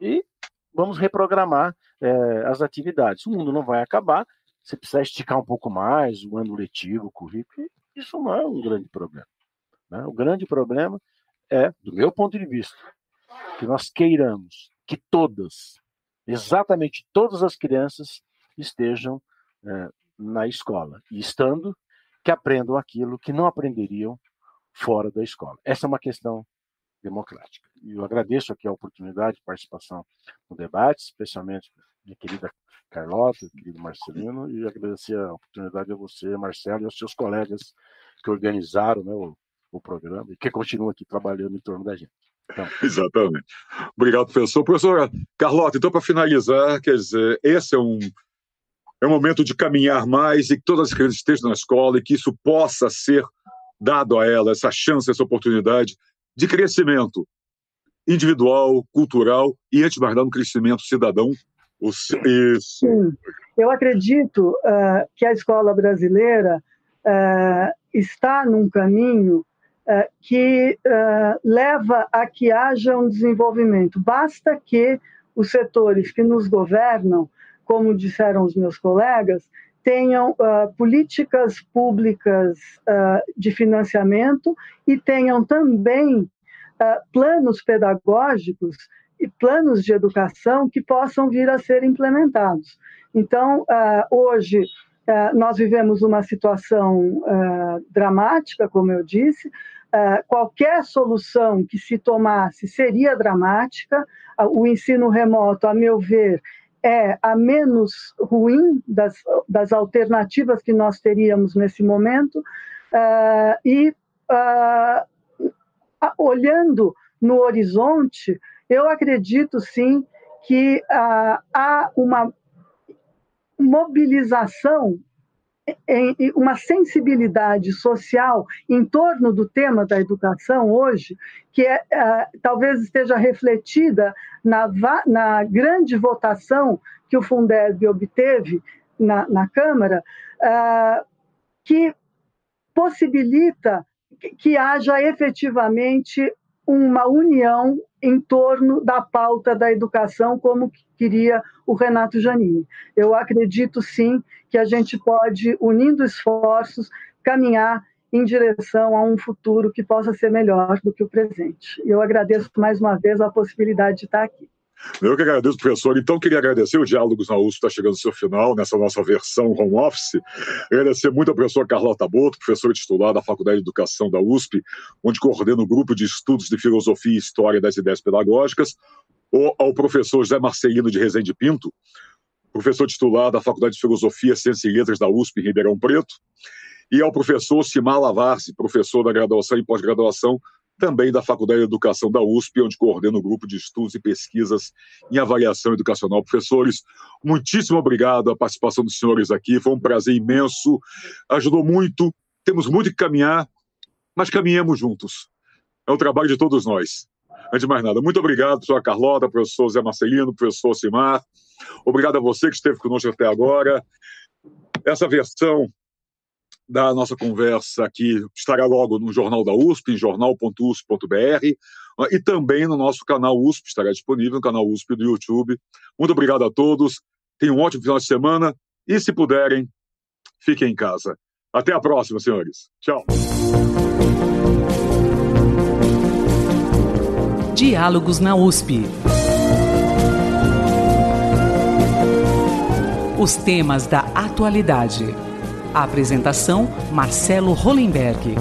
E vamos reprogramar é, as atividades. O mundo não vai acabar, você precisa esticar um pouco mais o ano letivo, o currículo, isso não é um grande problema. Né? O grande problema é, do meu ponto de vista, que nós queiramos que todas, exatamente todas as crianças estejam é, na escola e estando que aprendam aquilo que não aprenderiam fora da escola. Essa é uma questão democrática. E eu agradeço aqui a oportunidade de participação no debate, especialmente minha querida Carlota, querido Marcelino, e agradecer a oportunidade a você, Marcelo, e aos seus colegas que organizaram né, o, o programa e que continuam aqui trabalhando em torno da gente. Então. Exatamente. Obrigado, professor. Professora Carlota, então, para finalizar, quer dizer, esse é um, é um momento de caminhar mais e que todas as crianças estejam na escola e que isso possa ser dado a ela, essa chance, essa oportunidade de crescimento individual, cultural e, antes de mais nada, um crescimento cidadão. Isso. Sim. Eu acredito uh, que a escola brasileira uh, está num caminho uh, que leva a que haja um desenvolvimento. Basta que os setores que nos governam, como disseram os meus colegas, tenham uh, políticas públicas uh, de financiamento e tenham também uh, planos pedagógicos e planos de educação que possam vir a ser implementados. Então, hoje, nós vivemos uma situação dramática, como eu disse, qualquer solução que se tomasse seria dramática. o ensino remoto, a meu ver, é a menos ruim das, das alternativas que nós teríamos nesse momento, uh, e uh, olhando no horizonte, eu acredito sim que uh, há uma mobilização uma sensibilidade social em torno do tema da educação hoje, que é, uh, talvez esteja refletida na, na, grande votação que o Fundeb obteve na, na Câmara, uh, que possibilita que haja efetivamente uma união em torno da pauta da educação, como queria o Renato Janini. Eu acredito sim que a gente pode, unindo esforços, caminhar em direção a um futuro que possa ser melhor do que o presente. Eu agradeço mais uma vez a possibilidade de estar aqui. Eu que agradeço, professor. Então, queria agradecer o Diálogos na USP, está chegando ao seu final, nessa nossa versão home office. Agradecer muito ao professor Carlota Boto, professor titular da Faculdade de Educação da USP, onde coordena o grupo de estudos de filosofia e história das ideias pedagógicas, ou ao professor José Marcelino de Rezende Pinto, professor titular da Faculdade de Filosofia, Ciências e Letras da USP, em Ribeirão Preto, e ao professor Simar Lavarse, professor da graduação e pós-graduação também da Faculdade de Educação da USP, onde coordeno o grupo de estudos e pesquisas em avaliação educacional. Professores, muitíssimo obrigado a participação dos senhores aqui, foi um prazer imenso, ajudou muito, temos muito que caminhar, mas caminhemos juntos. É o trabalho de todos nós. Antes de mais nada, muito obrigado, professora Carlota, professor Zé Marcelino, professor Simar. Obrigado a você que esteve conosco até agora. Essa versão da nossa conversa aqui estará logo no Jornal da USP, em jornal.usp.br, e também no nosso canal USP, estará disponível no canal USP do YouTube. Muito obrigado a todos, tenham um ótimo final de semana e, se puderem, fiquem em casa. Até a próxima, senhores. Tchau. Diálogos na USP. Os temas da atualidade. A apresentação: Marcelo Hollenberg.